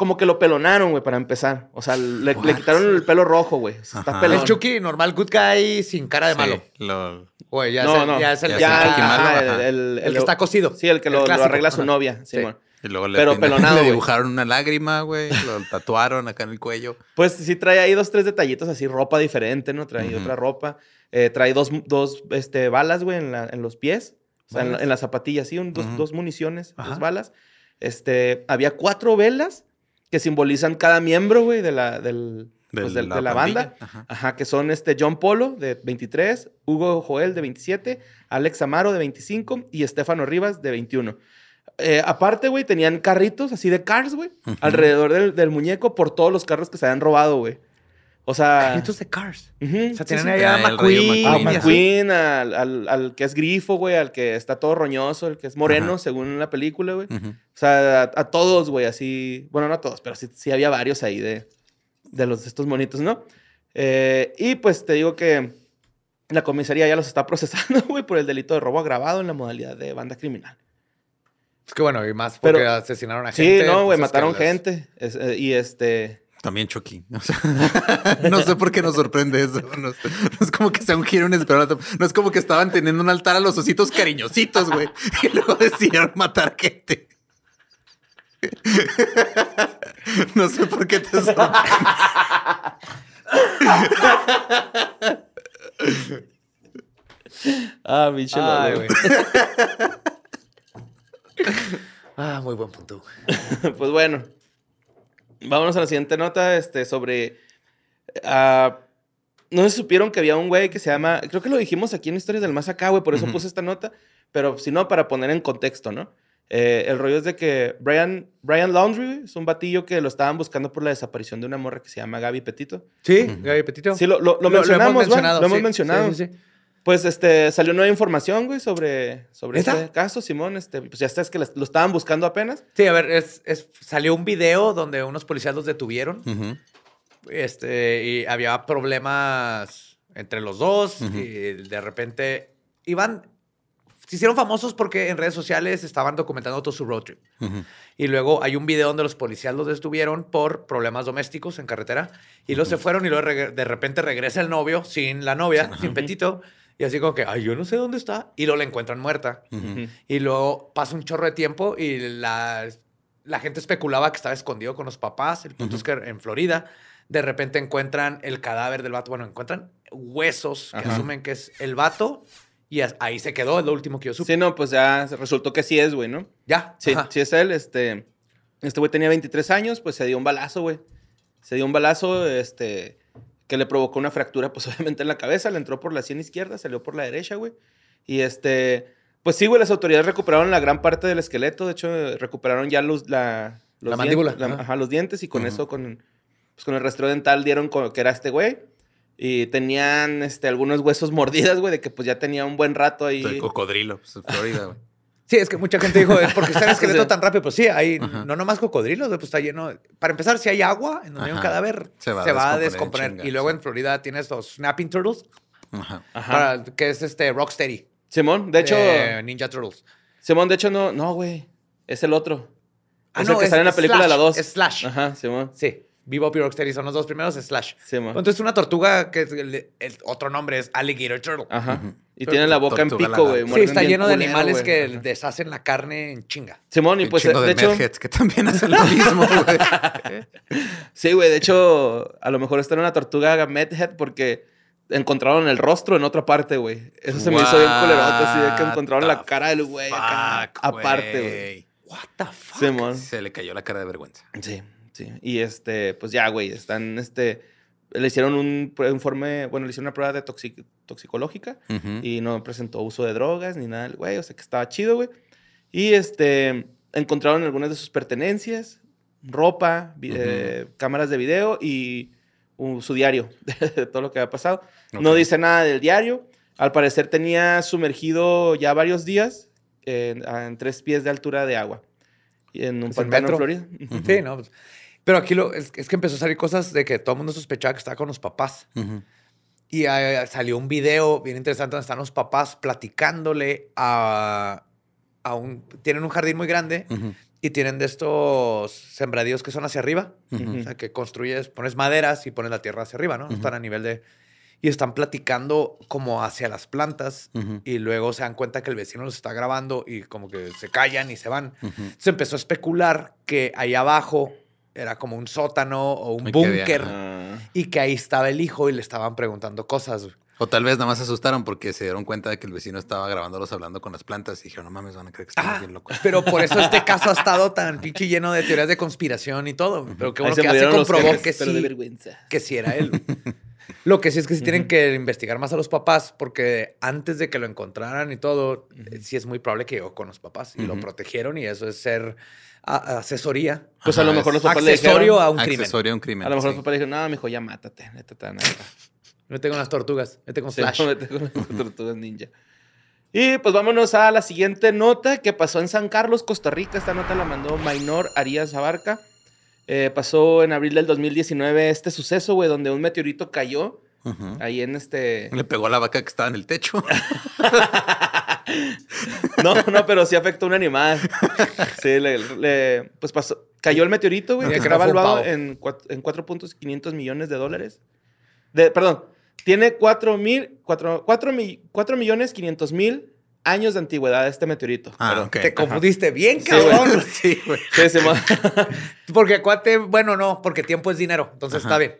Como que lo pelonaron, güey, para empezar. O sea, le, le quitaron el pelo rojo, güey. O sea, está Ajá. pelón. El Chucky normal good guy sin cara de Sí, malo. lo- Güey, ya, no, es el, no. ya es el, Ya el malo, ajá, que está cosido. Sí, el que El lo, lo arregla su ajá. novia, Sí. Y luego le, Pero pelonado, le dibujaron una lágrima, güey. Lo tatuaron acá en el cuello. Pues sí trae ahí dos, tres detallitos así, ropa diferente, ¿no? Trae otra ropa. Eh, trae dos, dos este, balas, güey, en, la- en los pies. O sea, en, las zapatillas, sí, un- dos, dos municiones, Ajá. dos balas. Este, había cuatro velas que simbolizan cada miembro, güey, de la, del, De pues, la de la banda. Ajá. Ajá, que son este John Polo, de 23, Hugo Joel, de 27, Alex Amaro, de 25, y Estefano Rivas, de 21. Eh, aparte, güey, tenían carritos así de cars, güey, alrededor del, del muñeco por todos los carros que se habían robado, güey. O sea... Carritos de Cars. O sea, sí, tienen sí. ahí a Ah, el McQueen. A McQueen, al, al- al que es grifo, güey, al que está todo roñoso, el que es moreno, Ajá. según la película, güey. O sea, a, a todos, güey, así. Bueno, no a todos, pero sí, sí había varios ahí de, de los, de estos monitos, ¿no? Eh, y pues te digo que la comisaría ya los está procesando, güey, por el delito de robo agravado en la modalidad de banda criminal. Es que bueno, y más Pero- porque asesinaron a Sí, gente. no, güey, mataron gente. es- eh, y este. También Chucky. O sea, no sé por qué nos sorprende eso. No, es- no es como que sea un giro inesperado. No es como que estaban teniendo un altar a los ositos cariñositos, güey. Y luego decidieron matar gente. No sé por qué te sorprende. Ah, Lolo. güey. ah, muy buen punto. pues bueno, vámonos a la siguiente nota este, sobre... ah, no si supieron que había un güey que se llama... Creo que lo dijimos aquí en Historias del Más Acá, güey, por eso puse esta nota. Pero si no, para poner en contexto, ¿no? Eh, el rollo es de que Brian, Brian Laundry es un batillo que lo estaban buscando por la desaparición de una morra que se llama Gaby Petito. Sí, Gaby Petito. Sí, lo, lo- lo mencionamos, ¿va? Lo hemos sí, mencionado. sí, sí, sí. Pues este, salió nueva información, güey, sobre, sobre este caso, Simón. Este, pues ya está, es que lo estaban buscando apenas. Sí, a ver, es, es- salió un video donde unos policías los detuvieron. Ujú. Este, y había problemas entre los dos. Ujú. Y de repente iban. Se hicieron famosos porque en redes sociales estaban documentando todo su road trip. Ujú. Y luego hay un video donde los policías los detuvieron por problemas domésticos en carretera. Y luego se fueron y luego de repente regresa el novio sin la novia, sin Petito. Y así como que, ay, yo no sé dónde está. Y luego la encuentran muerta. Y luego pasa un chorro de tiempo y la, la gente especulaba que estaba escondido con los papás. El punto es que en Florida de repente encuentran el cadáver del vato. Bueno, encuentran huesos que Ajá. asumen que es el vato. Y ahí se quedó, es lo último que yo supe. Sí, no, pues ya resultó que sí es, güey, ¿no? Ya. Sí, ajá. sí es él. Este, este güey tenía 23 años, pues se dio un balazo, güey. Se dio un balazo, este, que le provocó una fractura, pues obviamente en la cabeza. Le entró por la sien izquierda, salió por la derecha, güey. Y este, pues sí, güey, las autoridades recuperaron la gran parte del esqueleto. De hecho, recuperaron ya los, la, los La mandíbula, dientes- la- ajá. los dientes y con eso, con, pues, con el rastreo dental dieron co- que era este güey. Y tenían este, algunos huesos mordidas, güey, de que pues ya tenía un buen rato ahí. El cocodrilo, pues, en Florida, güey. Sí, es que mucha gente dijo, es porque está el esqueleto Sí. tan rápido. Pues sí, hay Ajá. no nomás cocodrilos, pues está lleno. Para empezar, si hay agua en donde hay un cadáver, se Se va, a descomponer y luego sí. en Florida tienes los snapping turtles, Ajá. Ajá. para- que es este Rocksteady. Simón, de hecho, eh, Ninja Turtles. Simón, de hecho, no, no, güey. Es el otro. Ah, es no, el que es sale en la película de la Slash, 2. es Slash. Ajá, Simón. Sí, Bebop y Rocksteady son los dos primeros, Slash. Simón. Entonces una tortuga que es el, el otro nombre es Alligator Turtle. Ajá. Y tiene la boca en pico, güey. sí, está lleno de culero, animales que Ajá. deshacen la carne en chinga. Simón, y pues, chingo de, de, hecho, que también hacen lo mismo, güey. sí, güey, de hecho, a lo mejor está en una tortuga Medhead porque encontraron el rostro en otra parte, güey. Eso se me hizo bien culerota, así de que encontraron la cara del güey aparte, güey. What the fuck? Simón. Se le cayó la cara de vergüenza. Sí, sí. Y este, pues ya, güey, están, este, le hicieron un informe, bueno, le hicieron una prueba de toxic- toxicológica Ujú. y no presentó uso de drogas ni nada, güey, o sea que estaba chido, güey. Y este, encontraron algunas de sus pertenencias, ropa, vi- Ujú. eh, cámaras de video y uh, su diario de todo lo que había pasado. No Ok. dice nada del diario. Al parecer tenía sumergido ya varios días en, en tres pies de altura de agua. Y en un ¿Es el pantano en metro? Florida. Ujú. Sí, no. pues, Pero aquí lo, es, es que empezó a salir cosas de que todo el mundo sospechaba que estaba con los papás. Y eh, salió un video bien interesante donde están los papás platicándole a, a un... Tienen un jardín muy grande Ujú. y tienen de estos sembradíos que son hacia arriba. Ujú. O sea, que construyes, pones maderas y pones la tierra hacia arriba, ¿no? Están a nivel de... Y están platicando como hacia las plantas y luego se dan cuenta que el vecino los está grabando y como que se callan y se van. Se empezó a especular que ahí abajo era como un sótano o un que búnker Ah. y que ahí estaba el hijo y le estaban preguntando cosas. güey. O tal vez nada más se asustaron porque se dieron cuenta de que el vecino estaba grabándolos hablando con las plantas y dijeron, no mames, van a creer que estamos Ah, bien locos. pero por eso este caso ha estado tan pinche lleno de teorías de conspiración y todo. Pero qué Ahí bueno se que ya se comprobó que de sí, vergüenza. que sí era él. Lo que sí es que sí tienen que investigar más a los papás porque antes de que lo encontraran y todo, sí es muy probable que llegó con los papás y lo protegieron y eso es ser a- asesoría. Pues a lo mejor los papás le Accesorio dijeron... a un crimen. Accesorio a un crimen. A lo mejor sí. los papás le dijeron, no, mijo, ya mátate. Neta, te van a matar". Vete con las tortugas, vete con Sí, Flash. vete con las tortugas ninja. Y pues vámonos a la siguiente nota que pasó en San Carlos, Costa Rica. Esta nota la mandó Mainor Arias Abarca. Eh, pasó en abril del 2019 este suceso, güey, donde un meteorito cayó ahí en este... Le pegó a la vaca que estaba en el techo. No, no, pero sí afectó a un animal. Sí, le, le- pues pasó, cayó el meteorito, güey, que está no fue un valuado pavo. en, en 4.500 millones de dólares. De, perdón, tiene 4 mil, 4, 4, mi- 4 millones 500 mil años de antigüedad este meteorito. Ah, Perdón. ok. Te confundiste bien, cabrón. Sí, güey. Sí, sí, mo- Porque cuate, bueno, no, porque tiempo es dinero, entonces Ajá. está bien.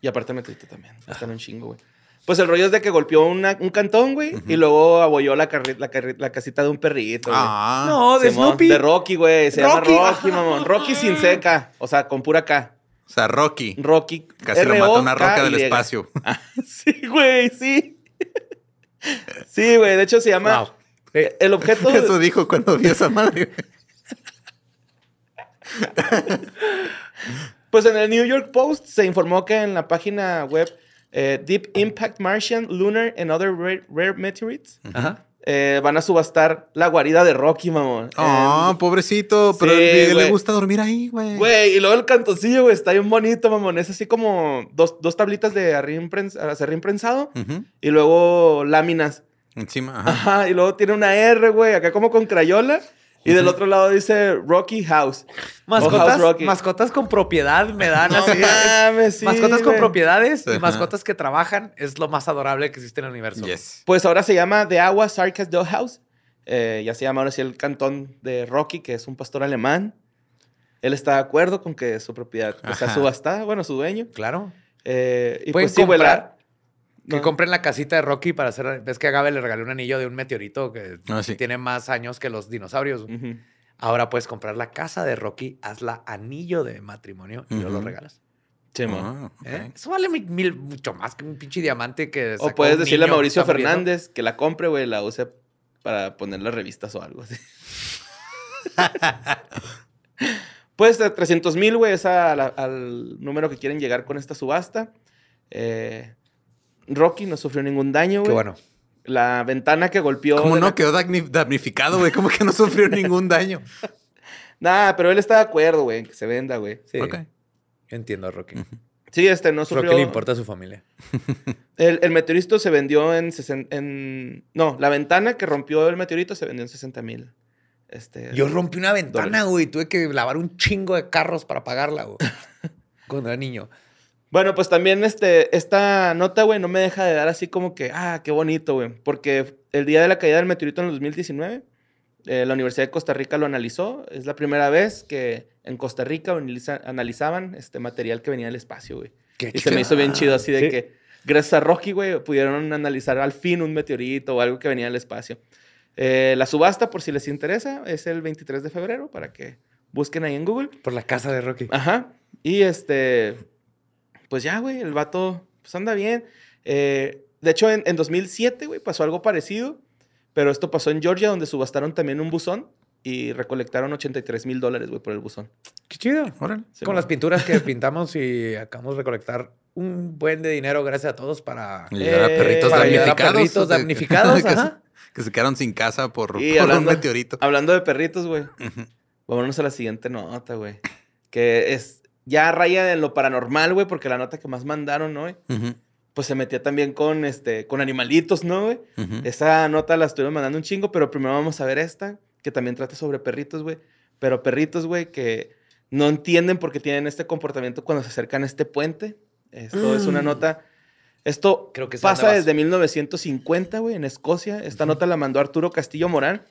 Y aparte meteorito también. Están un chingo, güey. Pues el rollo es de que golpeó una- un cantón, güey, y luego abolló la, casita de un perrito, güey. Ah. No, de Simón, Snoopy. De Rocky, güey. Se Rocky, llama Rocky, mamón. Rocky sin seca. O sea, con pura K. O sea, Rocky. Rocky. Casi lo mata una roca del espacio. Sí, güey, sí. Sí, güey. De hecho, se llama. Wow. El objeto. Eso dijo cuando vi esa madre. Pues en el New York Post se informó que en la página web eh, Deep Impact Martian, Lunar and Other Rare, Rare Meteorites Ajá. eh, van a subastar la guarida de Rocky, mamón. Ah, pobrecito. Pero sí, le gusta dormir ahí, güey. Güey, y luego el cantoncillo, güey, está bien bonito, mamón. Es así como dos, dos tablitas de acerrín prens- acerrín prensado y luego láminas. Encima, ajá. Ajá, y luego tiene una R, güey, acá como con crayola. Y del otro lado dice Rocky House. O Mascotas, House Rocky. mascotas con propiedad me dan No así. mames, sí, mascotas con propiedades y mascotas que trabajan es lo más adorable que existe en el universo. Yes. Pues ahora se llama The Agua Sarkas House. Eh, ya se llama ahora sí el cantón de Rocky, que es un pastor alemán. Él está de acuerdo con que su propiedad pues, sea subastada, bueno, su dueño. Claro. Eh, y pues sí, comprar. Que no. compren la casita de Rocky para hacer. Ves que a Gabe le regaló un anillo de un meteorito que Ah, sí. tiene más años que los dinosaurios. Ahora puedes comprar la casa de Rocky, hazla anillo de matrimonio y luego lo regalas. Sí, mo. Ah. ¿Eh? Eso vale mi- mil, mucho más que un pinche diamante que. O puedes un decirle a que Mauricio muriendo. Fernández que la compre, güey, la use para poner las revistas o algo así. pues 300 mil, güey, es al número que quieren llegar con esta subasta. Eh, Rocky no sufrió ningún daño, Qué güey. bueno. La ventana que golpeó. ¿Cómo no? la- Quedó damni- damnificado, güey. ¿Cómo que no sufrió ningún daño? Nah, pero él está de acuerdo, güey, que se venda, güey. Sí. Ok. Yo entiendo a Rocky. Sí, este no sufrió. Rocky le importa a su familia. El, el meteorito se vendió en, sesen- en. No, la ventana que rompió el meteorito se vendió en 60 mil. Este, Yo rompí una ventana, Dólares. güey. Tuve que lavar un chingo de carros para pagarla, güey. Cuando era niño. Bueno, pues también este, esta nota, güey, no me deja de dar así como que, ah, qué bonito, güey. Porque el día de la caída del meteorito en el 2019, eh, la Universidad de Costa Rica lo analizó. Es la primera vez que en Costa Rica analiza- analizaban este material que venía del espacio, güey. Qué Y se me hizo bien chido así de Sí. que, gracias a Rocky, güey, pudieron analizar al fin un meteorito o algo que venía del espacio. Eh, la subasta, por si les interesa, es el 23 de febrero para que busquen ahí en Google. Por la casa de Rocky. Ajá. Y este, pues ya, güey, el vato, pues anda bien. Eh, de hecho, en, en 2007, güey, pasó algo parecido, pero esto pasó en Georgia, donde subastaron también un buzón y recolectaron 83 mil dólares, güey, por el buzón. Qué chido. Órale. Sí, Con las pinturas que pintamos y acabamos de recolectar un buen de dinero, gracias a todos, para, ayudar a Eh, perritos para ayudar a damnificados. perritos damnificados. que, se, ajá. que se quedaron sin casa por, Y por un hablando- meteorito. Hablando de perritos, güey, vámonos a la siguiente nota, güey. Que es, ya raya en lo paranormal, güey, porque la nota que más mandaron, ¿no. Pues se metía también con, este, con animalitos, ¿no, güey? Esa nota la estuvieron mandando un chingo, pero primero vamos a ver esta, que también trata sobre perritos, güey. Pero perritos, güey, que no entienden por qué tienen este comportamiento cuando se acercan a este puente. Esto es una Mm. nota. Esto Creo que pasa desde 1950, güey, en Escocia. Esta nota la mandó Arturo Castillo Morán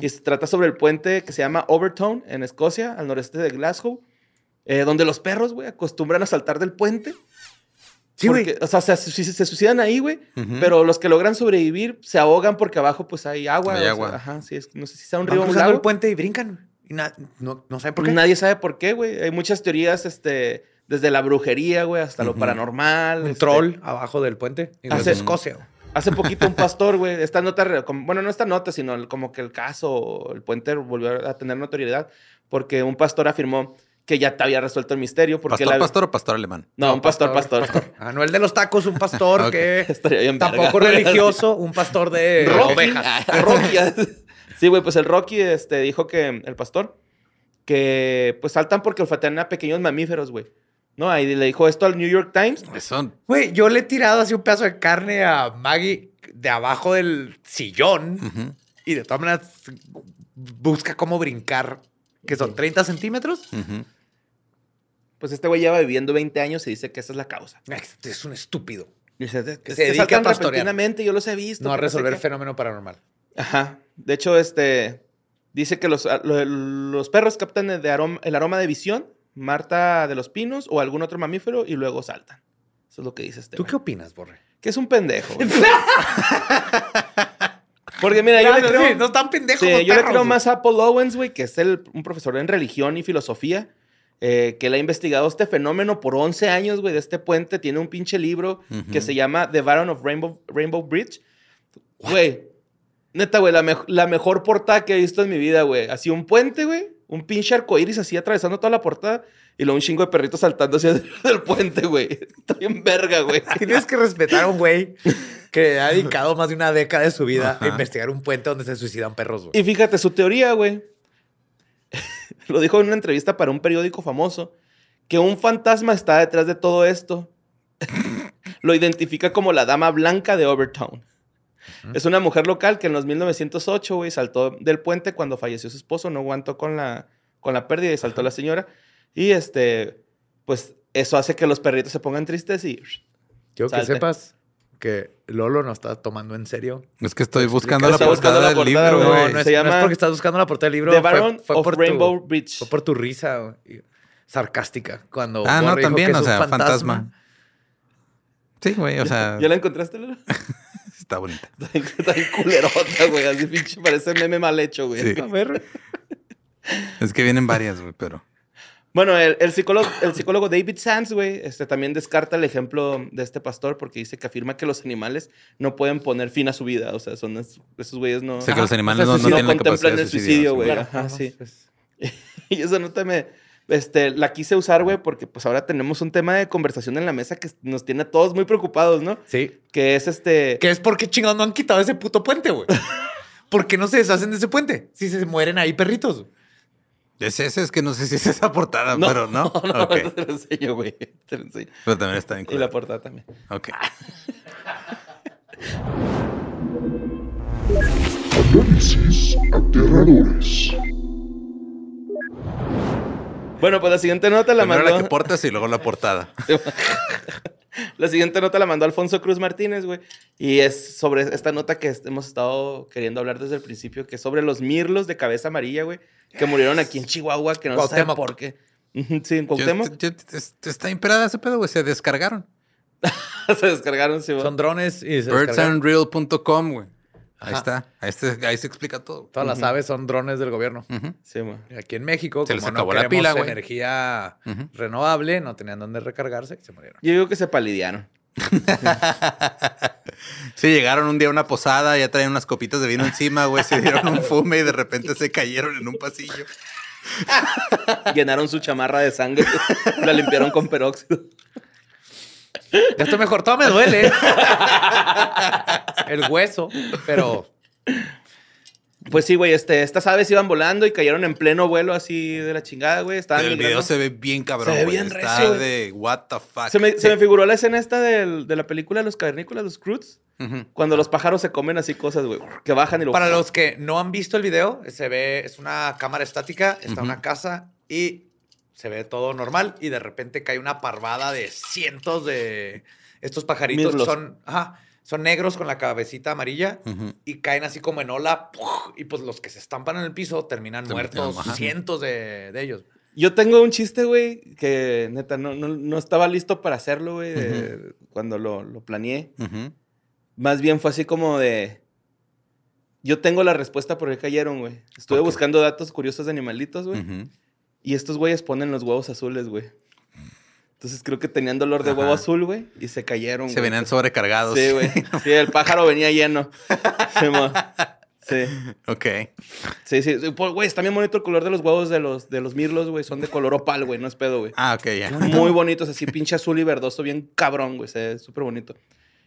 y se trata sobre el puente que se llama Overtone en Escocia, al noreste de Glasgow, eh, donde los perros, güey, acostumbran a saltar del puente. Sí, güey. O sea, se, se- se suicidan ahí, güey. Pero los que logran sobrevivir se ahogan porque abajo pues hay agua. Hay sea, agua. ajá, sí, es, no sé si sea un Van río o un lago. el puente y brincan. Y na- no, no saben por qué. Nadie sabe por qué, güey. Hay muchas teorías, este, desde la brujería, güey, hasta lo paranormal. Un este. troll abajo del puente. Es Hace- Escocia. Hace poquito un pastor, güey, esta nota, bueno, no esta nota, sino como que el caso, el puente volvió a tener notoriedad porque un pastor afirmó que ya te había resuelto el misterio. Porque ¿Pastor, la- pastor o pastor alemán? No, un pastor, pastor. Ah, no el de los tacos, un pastor Ok. que Estaría bien tampoco verga. religioso, un pastor de Rocky. ovejas. Ah, Rocky. Sí, güey, pues el Rocky este, dijo que el pastor que pues saltan porque olfatean a pequeños mamíferos, güey. ¿No? Ahí le dijo esto al New York Times. Eso. Güey, yo le he tirado así un pedazo de carne a Maggie de abajo del sillón y de todas maneras busca cómo brincar, que son 30 centímetros. Pues este güey lleva viviendo 20 años y dice que esa es la causa. Este es un estúpido. "Es Que se dedica a pastorear. yo los he visto. No a resolver qué". fenómeno paranormal. Ajá. De hecho, este dice que los, a- lo- los perros captan el, aroma, el aroma de visión, Marta de los pinos o algún otro mamífero y luego saltan. Eso es lo que dice este. ¿Tú güey. qué opinas, Borre? Que es un pendejo. Porque mira, yo le Claro, creo... sí, no están pendejos. Sí, los yo le perros, creo güey. más a Paul Owens, güey, que es el, un profesor en religión y filosofía, eh, que él ha investigado este fenómeno por 11 años, güey, de este puente. Tiene un pinche libro que se llama The Baron of Rainbow, Rainbow Bridge. Güey, neta, güey, la, mej- la mejor portada que he visto en mi vida, güey. Así un puente, güey, un pinche arcoíris así atravesando toda la portada y luego un chingo de perritos saltando hacia del puente, güey. Está bien verga, güey. Tienes que respetar a un güey que ha dedicado más de una década de su vida a investigar un puente donde se suicidan perros, güey. Y fíjate, su teoría, güey, lo dijo en una entrevista para un periódico famoso, que un fantasma está detrás de todo esto. lo identifica como la dama blanca de Overtown. Es una mujer local que en los 1908, güey, saltó del puente cuando falleció su esposo, no aguantó con la, con la pérdida y saltó la señora. Y este, pues eso hace que los perritos se pongan tristes y... Quiero que sepas que Lolo no está tomando en serio. Es que estoy buscando la portada del libro, güey. No, no es, no es porque estás buscando la portada del libro. The Baron fue, of por Rainbow tu, Bridge. fue por tu risa güey, sarcástica. Cuando Ah, no, también, que es o sea, fantasma. Sí, güey, o sea, ¿Ya la encontraste, Lalo? está bonita. Está bien- Está bien culerota, güey. Así pinche parece meme mal hecho, güey. Sí. A ver. Es que vienen varias, güey, pero. Bueno, el, el psicólogo, el psicólogo David Sands, güey, este, también descarta el ejemplo de este pastor porque dice que afirma que los animales no pueden poner fin a su vida. O sea, son es- esos güeyes no... O sea, que los animales no, no no tienen la capacidad contemplan de el suicidio, güey. Claro. Ajá, no, sí. pues, Y esa nota me... Este, la quise usar, güey, porque pues ahora tenemos un tema de conversación en la mesa que nos tiene a todos muy preocupados, ¿no? Sí. Que es este... Que es porque chingados no han quitado ese puto puente, güey. ¿Por qué no se deshacen de ese puente? Si se mueren ahí perritos. Es ese, es que no sé si es esa portada, pero no. no, Ok. te lo enseño, güey. Te lo enseño. Pero también está bien Y la portada también. Ok. Análisis aterradores. Bueno, pues la siguiente nota la Primero mandó... la que portas y luego la portada. La siguiente nota la mandó Alfonso Cruz Martínez, güey. Y es sobre esta nota que hemos estado queriendo hablar desde el principio, que es sobre los mirlos de cabeza amarilla, güey, que murieron aquí en Chihuahua, que no se sabe por qué. Sí, en Yo- Cuauhtémoc. yo- es- está imperada ese pedo, güey. Se descargaron. se descargaron, sí, güey. Son drones y se. Birdsandreal.com, güey. Ahí Ajá. está. Ahí, está- ahí se explica todo. Todas las aves son drones del gobierno. Sí, güey. Aquí en México, Se como les no acabó la queremos pila, güey. energía Ujú. renovable, no tenían dónde recargarse y se murieron. Yo digo que se palidearon. Sí, llegaron un día a una posada, ya traían unas copitas de vino encima, güey. Se dieron un fume y de repente se cayeron en un pasillo. Llenaron su chamarra de sangre. la limpiaron con peróxido. Ya estoy mejor, todo me duele. El hueso, pero Pues sí, güey, este, estas aves iban volando y cayeron en pleno vuelo así de la chingada, güey. Estaban el video se ve bien cabrón, Se ve güey. bien Está recio, güey. de what the fuck. Se me, se me figuró la escena esta del- de la película de los cavernícolas, los Croods. Cuando los pájaros se comen así cosas, güey. Que bajan y lo... para los que no han visto el video, se ve, es una cámara estática, está una casa y se ve todo normal y de repente cae una parvada de cientos de estos pajaritos que Mirlos. son, ajá, son negros con la cabecita amarilla y caen así como en ola ¡puf! y pues los que se estampan en el piso terminan Se muertos, cientos de, de ellos. Yo tengo un chiste, güey, que neta no, no, no estaba listo para hacerlo, güey, cuando lo, lo planeé. Más bien fue así como de... Yo tengo la respuesta por qué cayeron, güey. Estuve buscando datos curiosos de animalitos, güey. Y estos güeyes ponen los huevos azules, güey. Entonces creo que tenían dolor de huevo azul, güey. Y se cayeron, Se güey. venían sobrecargados. Sí, güey. Sí, el pájaro venía lleno. Sí, sí. Ok. Sí, sí. Pues, Güey, está bien bonito el color de los huevos de los, de los mirlos, güey. Son de color opal, güey. No es pedo, güey. Ah, ok, ya. Muy bonitos, así pinche azul y verdoso, bien cabrón, güey. Se súper bonito.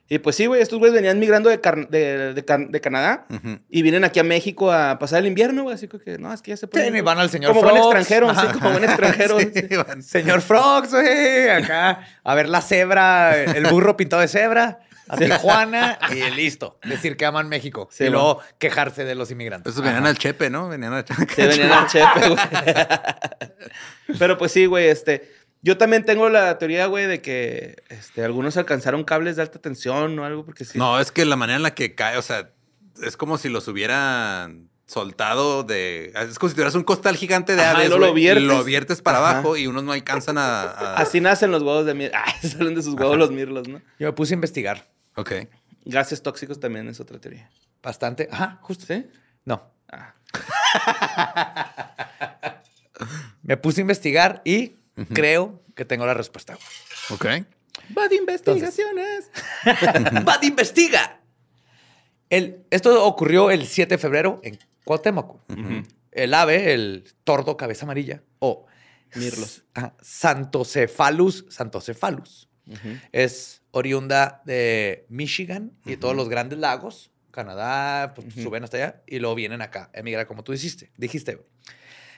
Y pues sí, güey, estos güeyes venían migrando de, Car- de, de Can- de Canadá y vienen aquí a México a pasar el invierno, güey. Así que, no, es que ya se Sí, pueden. y van al señor Como buen Frogs. extranjero, Ajá. sí, como buen extranjero. Sí, sí. van. Señor Frogs, güey, acá a ver la cebra, el burro pintado de cebra, a Tijuana y listo. Decir que aman México Sí, y luego quejarse de los inmigrantes. Esos venían al Chepe, ¿no? Venían al Chepe. Se venían al chepe, güey. Pero pues sí, güey, este. Yo también tengo la teoría, güey, de que este, algunos alcanzaron cables de alta tensión o algo, porque sí. No, es que la manera en la que cae, o sea, es como si los hubieran soltado de. Es como si tuvieras un costal gigante de Ajá, aves. luego lo viertes. lo viertes para Ajá. abajo y unos no alcanzan a. a- Así nacen los huevos de mirlos. Ah, salen de sus huevos los mirlos, ¿no? Yo me puse a investigar Ok. Gases tóxicos también es otra teoría. bastante. Ajá, justo. ¿Sí? No. Ah. Me puse a investigar y creo que tengo la respuesta. Ok. Va de investigaciones. ¡Bad investiga! El, esto ocurrió el 7 de febrero en Cuauhtémoc. El ave, el tordo cabeza amarilla, o Mirlos. Santocephalus, Santocephalus. Es oriunda de Michigan y de todos los grandes lagos, Canadá, pues, suben hasta allá y luego vienen acá, emigrar como tú dijiste. dijiste güey.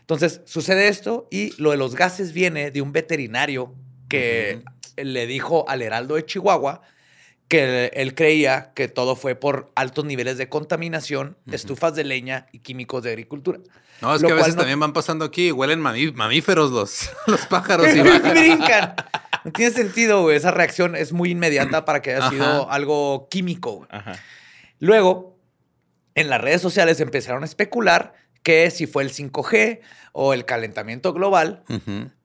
Entonces, sucede esto y lo de los gases viene de un veterinario que le dijo al Heraldo de Chihuahua que él creía que todo fue por altos niveles de contaminación, estufas de leña y químicos de agricultura. No, es Lo que a veces no- también van pasando aquí y huelen mamí- mamíferos los, los pájaros y brincan. No tiene sentido, güey. Esa reacción es muy inmediata para que haya Ajá. sido algo químico. Ajá. Luego, en las redes sociales empezaron a especular que si fue el 5G o el calentamiento global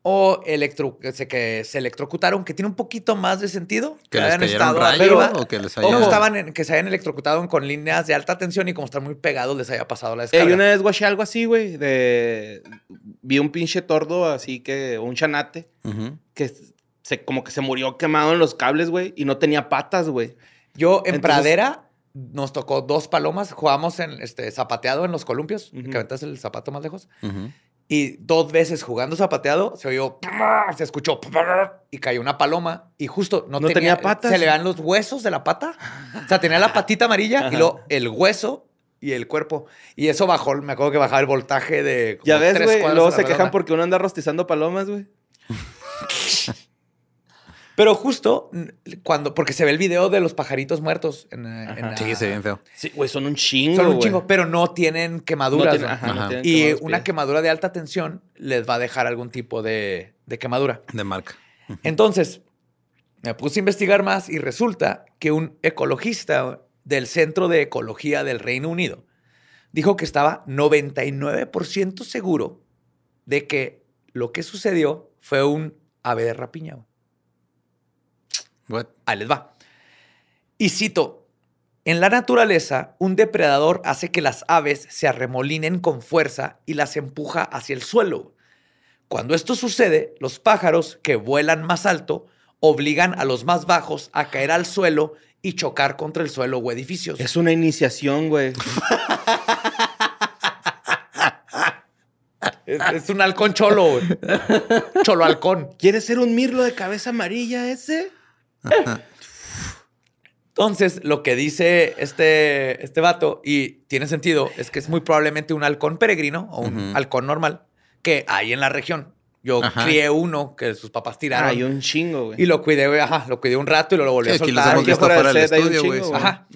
o electro, que, se, que se electrocutaron, que tiene un poquito más de sentido. ¿Que les hayan estado rayos arriba, o que les o haya- estaban en- que se hayan electrocutado con líneas de alta tensión y como están muy pegados les haya pasado la descarga. yo una vez guaché algo así, güey, de... Vi un pinche tordo así que... Un chanate que se, como que se murió quemado en los cables, güey, y no tenía patas, güey. Yo en Entonces- Pradera nos tocó dos palomas, jugamos en este zapateado en los columpios, que aventas el zapato más lejos, y dos veces jugando zapateado se oyó, se escuchó y cayó una paloma y justo no, No tenía patas. Se le dan los huesos de la pata, o sea, tenía la patita amarilla y luego el hueso y el cuerpo y eso bajó, me acuerdo que bajaba el voltaje de como Ya ves, güey, luego se quejan porque uno anda rostizando palomas, güey. Pero justo cuando, porque se ve el video de los pajaritos muertos en, eh, en la- Sí, se ve bien feo. Sí, güey, son un chingo, Son un cino, pero no tienen No quemaduras. tienen- ¿no? ajá, no Ajá. tienen Y una pies. quemadura de alta tensión les va a dejar algún tipo de, de quemadura. De marca. Entonces, me puse a investigar más y resulta que un ecologista del Centro de Ecología del Reino Unido dijo que estaba 99% seguro de que lo que sucedió fue un ave de rapiña. What? Ahí les va. Y cito, en la naturaleza, un depredador hace que las aves se arremolinen con fuerza y las empuja hacia el suelo. Cuando esto sucede, los pájaros que vuelan más alto obligan a los más bajos a caer al suelo y chocar contra el suelo o edificios. Es una iniciación, güey. Es, es un halcón cholo, güey. Cholo halcón. ¿Quieres ser un mirlo de cabeza amarilla ese? Entonces, lo que dice este, este vato, y tiene sentido, es que es muy probablemente un halcón peregrino o un halcón normal que hay en la región. Yo Ajá. crié uno que sus papás tiraron Hay un chingo, güey. y lo cuidé, güey, ajá, lo cuidé un rato y lo volví Sí, a aquí los soltar. hemos visto fuera- del estudio, güey. Ajá.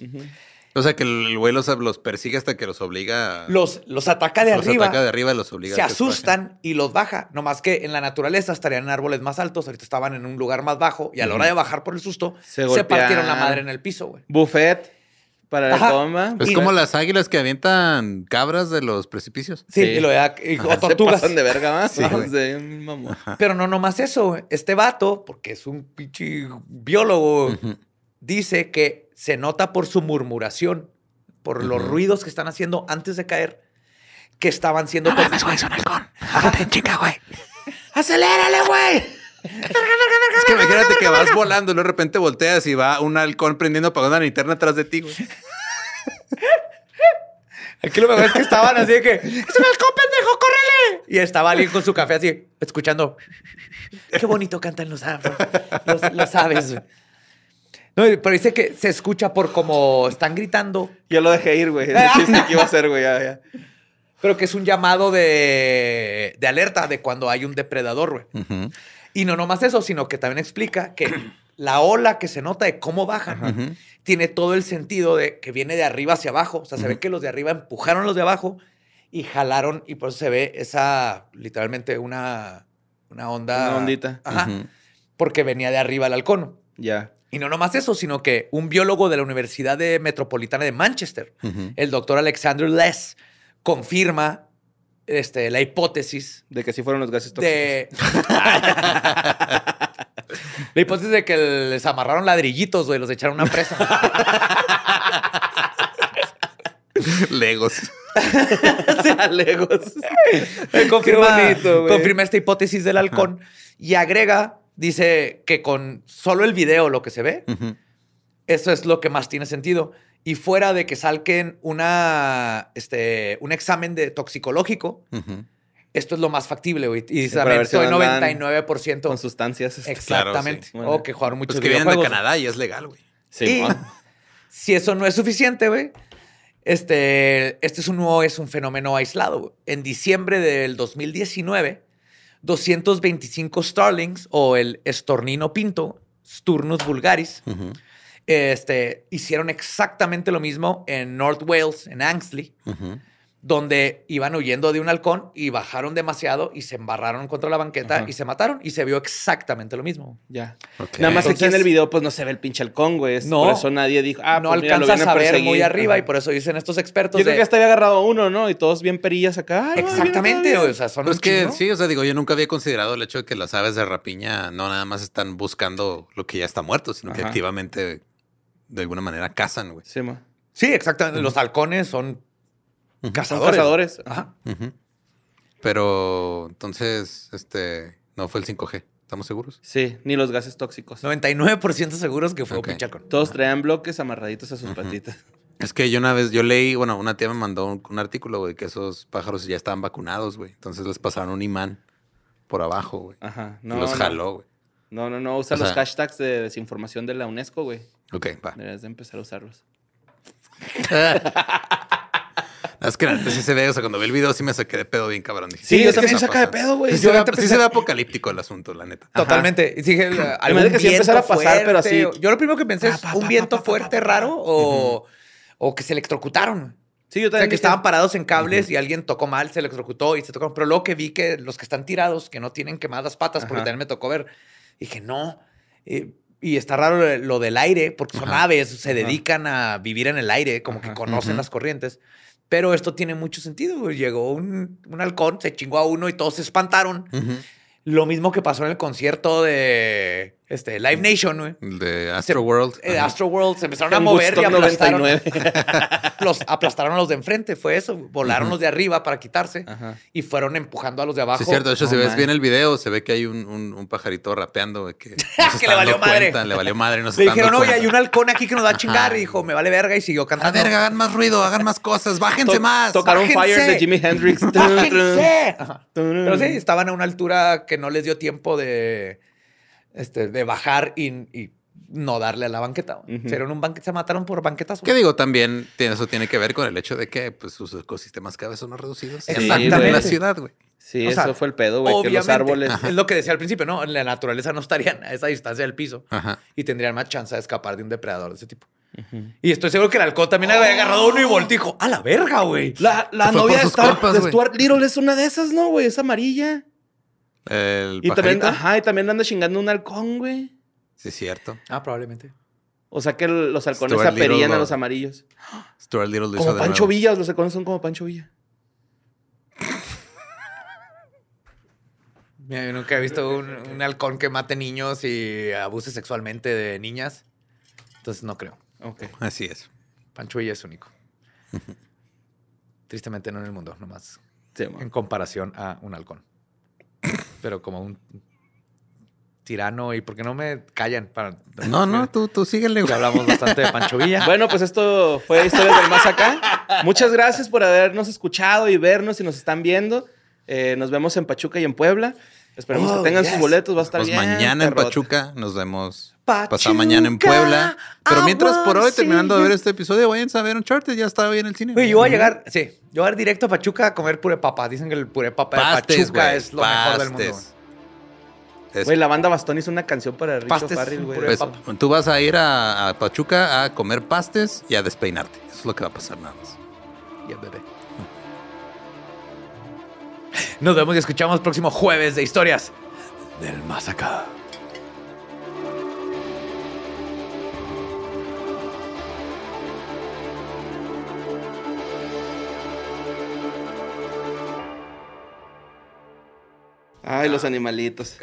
O sea, que el güey los, los persigue hasta que los obliga. Los, los ataca de los arriba, ataca de arriba y los obliga se a bajen. asustan y los baja. No más que en la naturaleza estarían en árboles más altos, ahorita estaban en un lugar más bajo y a la hora de bajar por el susto Se partieron la madre en el piso, güey. Buffet para Ajá. la toma. Es Y- como las águilas que avientan cabras de los precipicios. Sí, Sí. y lo de, y- o Se tortugas. pasan de verga más. Sí, mamón. Pero no nomás eso, este vato, porque es un pinche biólogo, dice que se nota por su murmuración, por los Ujú. ruidos que están haciendo antes de caer, que estaban siendo... No mames, güey, es un halcón. Bájate en chica, güey. ¡Acelérale, güey! Es que imagínate que vas volando y de repente volteas y va un halcón prendiendo apagando una linterna atrás de ti, güey. Aquí lo mejor es que estaban así de que... ¡Es un halcón, pendejo, córrele! Y estaba alguien con su café así, escuchando... ¡Qué bonito cantan los aves! Los, los aves, güey. No, pero dice que se escucha por como están gritando Ya lo dejé ir, güey. El chiste que iba a hacer, güey. Ya, ya. Pero que es un llamado de, de alerta de cuando hay un depredador, güey. Y no nomás eso, sino que también explica que la ola que se nota de cómo bajan tiene todo el sentido de que viene de arriba hacia abajo. O sea, se ve que los de arriba empujaron los de abajo y jalaron y por eso se ve esa, literalmente una, una onda. Una ondita. Ajá. Porque venía de arriba el halcón. Ya. Y no nomás eso, sino que un biólogo de la Universidad de Metropolitana de Manchester, el doctor Alexander Less, confirma este, la hipótesis De que sí fueron los gases tóxicos. de. la hipótesis de que les amarraron ladrillitos, güey, los echaron a una presa. Legos. Legos. confirma, bonito, confirma esta hipótesis del halcón y agrega, dice que con solo el video, lo que se ve, eso es lo que más tiene sentido. Y fuera de que salquen una, este, un examen de toxicológico, esto es lo más factible, güey. Y dice para también, estoy no andan 99%. Con sustancias. este, Exactamente. Claro, sí. O que jugaron muchos Pues que vienen de. Canadá y es legal, güey. Sí, Y si eso no es suficiente, güey, este, este es un, no es un fenómeno aislado. En diciembre del 2019, 225 Starlings o el estornino pinto, Sturnus vulgaris, este, hicieron exactamente lo mismo en North Wales, en Angsley. Donde iban huyendo de un halcón y bajaron demasiado y se embarraron contra la banqueta Ajá. y se mataron y se vio exactamente lo mismo. Ya. Nada más aquí en Entonces- el video, pues no se ve el pinche halcón, güey. Es- No. Por eso nadie dijo, ah, no pues, mira, lo alcanzas a ver perseguir. muy arriba Ajá. y por eso dicen estos expertos. Yo creo de- que hasta había agarrado uno, ¿no? Y todos bien perillas acá. Ay, Exactamente, o sea, son Pues un que sí, o sea, digo, yo nunca había considerado el hecho de que las aves de rapiña no nada más están buscando lo que ya está muerto, sino que activamente de alguna manera cazan, güey. Sí, ma. Sí, exactamente. Los halcones son Son cazadores. cazadores. Ajá. Pero entonces, este, no fue el 5G, ¿estamos seguros? Sí, ni los gases tóxicos. 99% seguros que fue Ok. un. Todos traían bloques amarraditos a sus patitas. Es que yo una vez, yo leí, bueno, una tía me mandó un, un artículo, güey, que esos pájaros ya estaban vacunados, güey. Entonces les pasaron un imán por abajo, güey. Ajá. y No, los no. jaló, güey. No, no, no. Usa O los sea- hashtags de desinformación de la UNESCO, güey. Ok, va. Deberías de empezar a usarlos. Es que antes sí se ve, o sea, cuando vi el video sí me saqué de pedo bien cabrón. Dije, Sí, yo es que también sí saca de pedo, güey. Sí, se ve, ahorita sí pensé- se ve apocalíptico el asunto, la neta. Totalmente. Y dije, de que sí empezara a pasar, pero así- Yo lo primero que pensé es Pa, pa, un viento pa, pa, fuerte pa, pa, raro o, o que se electrocutaron. Sí, yo O sea, también que dije- estaban parados en cables y alguien tocó mal, se electrocutó y se tocó. Pero luego que vi que los que están tirados, que no tienen quemadas patas, porque Ajá. también me tocó ver, dije, no. Eh, y está raro lo- del aire, porque son Ajá. aves, se Ajá. dedican a vivir en el aire, como que Ajá. conocen las corrientes. Pero esto tiene mucho sentido. Llegó un, un halcón, se chingó a uno y todos se espantaron. Lo mismo que pasó en el concierto de este, Live Nation, güey. El de Astro World. Eh, Ajá. Astro World se empezaron a mover y aplastaron, 99. los, aplastaron a los de enfrente. Fue eso. Volaron los de arriba para quitarse Ajá. y fueron empujando a los de abajo. Sí, es cierto. De hecho, No si ves bien el video, se ve que hay un, un- un pajarito rapeando güey, que, no se Que le valió madre. cuenta, Le valió madre. No se Le dijeron, oye, hay un halcón aquí que nos va a chingar. Y dijo, me vale verga. Y siguió A cantando. verga, hagan más ruido, hagan más cosas, bájense To- más. Tocaron Bájense. Fire de Jimi Hendrix. ¡Bájense! Pero sí, estaban a una altura que no les dio tiempo de, este, de bajar y, y no darle a la banqueta. Se dieron un banquete, se mataron por banquetazos. ¿Qué digo? También tiene- eso tiene que ver con el hecho de que pues, sus ecosistemas cada vez son más reducidos. Exactamente. En la ciudad, güey. Sí, O sea, eso fue el pedo, güey. Que los árboles. es lo que decía al principio, ¿no? La naturaleza no estarían a esa distancia del piso Ajá. y tendrían más chance de escapar de un depredador de ese tipo. Y estoy seguro que el halcón también había agarrado uno y dijo, ¡a la verga, güey! La, novia de, Star- de. Stuart Little es una de esas, ¿no, güey? Es amarilla. El Y también, ajá, y también anda chingando un halcón, güey. Sí, es cierto. Ah, probablemente. O sea que el- los halcones Stuart aperían a lo- los amarillos. Stuart Little lo hizo Como de Pancho nuevo. Villa, los halcones son como Pancho Villa. Mira, yo nunca he visto un, un halcón que mate niños y abuse sexualmente de niñas. Entonces no creo. Así es. Pancho Villa es único. Tristemente no en el mundo, nomás Sí, en comparación a un halcón. Pero como un tirano y ¿por qué no me callan? Para... No, no, tú, tú síguele, Ya güey. hablamos bastante de Pancho Villa. Bueno, pues esto fue Historias del Más Acá. Muchas gracias por habernos escuchado y vernos y nos están viendo. Eh, nos vemos en Pachuca y en Puebla. Esperemos Oh, que tengan yes. sus boletos. Va a estar Pues bien. mañana en perrote. Pachuca nos vemos Pachuca, pasado mañana en Puebla. Pero mientras por hoy, terminando de ver este episodio, vayan a ver Uncharted. Ya estaba bien en el cine. Güey, yo voy a llegar, sí, yo voy a ir directo a Pachuca a comer puré papa. Dicen que el puré papa de Pastes, Pachuca güey, es lo mejor del mundo. pastes. Güey, la banda Bastón hizo una canción para Richo Pastes, Farrell, güey. pues, tú vas a ir a, a Pachuca a comer pastes y a despeinarte. Eso es lo que va a pasar nada más. Ya, bebé. Nos vemos y escuchamos próximo jueves de historias del más acá. Ay, los animalitos.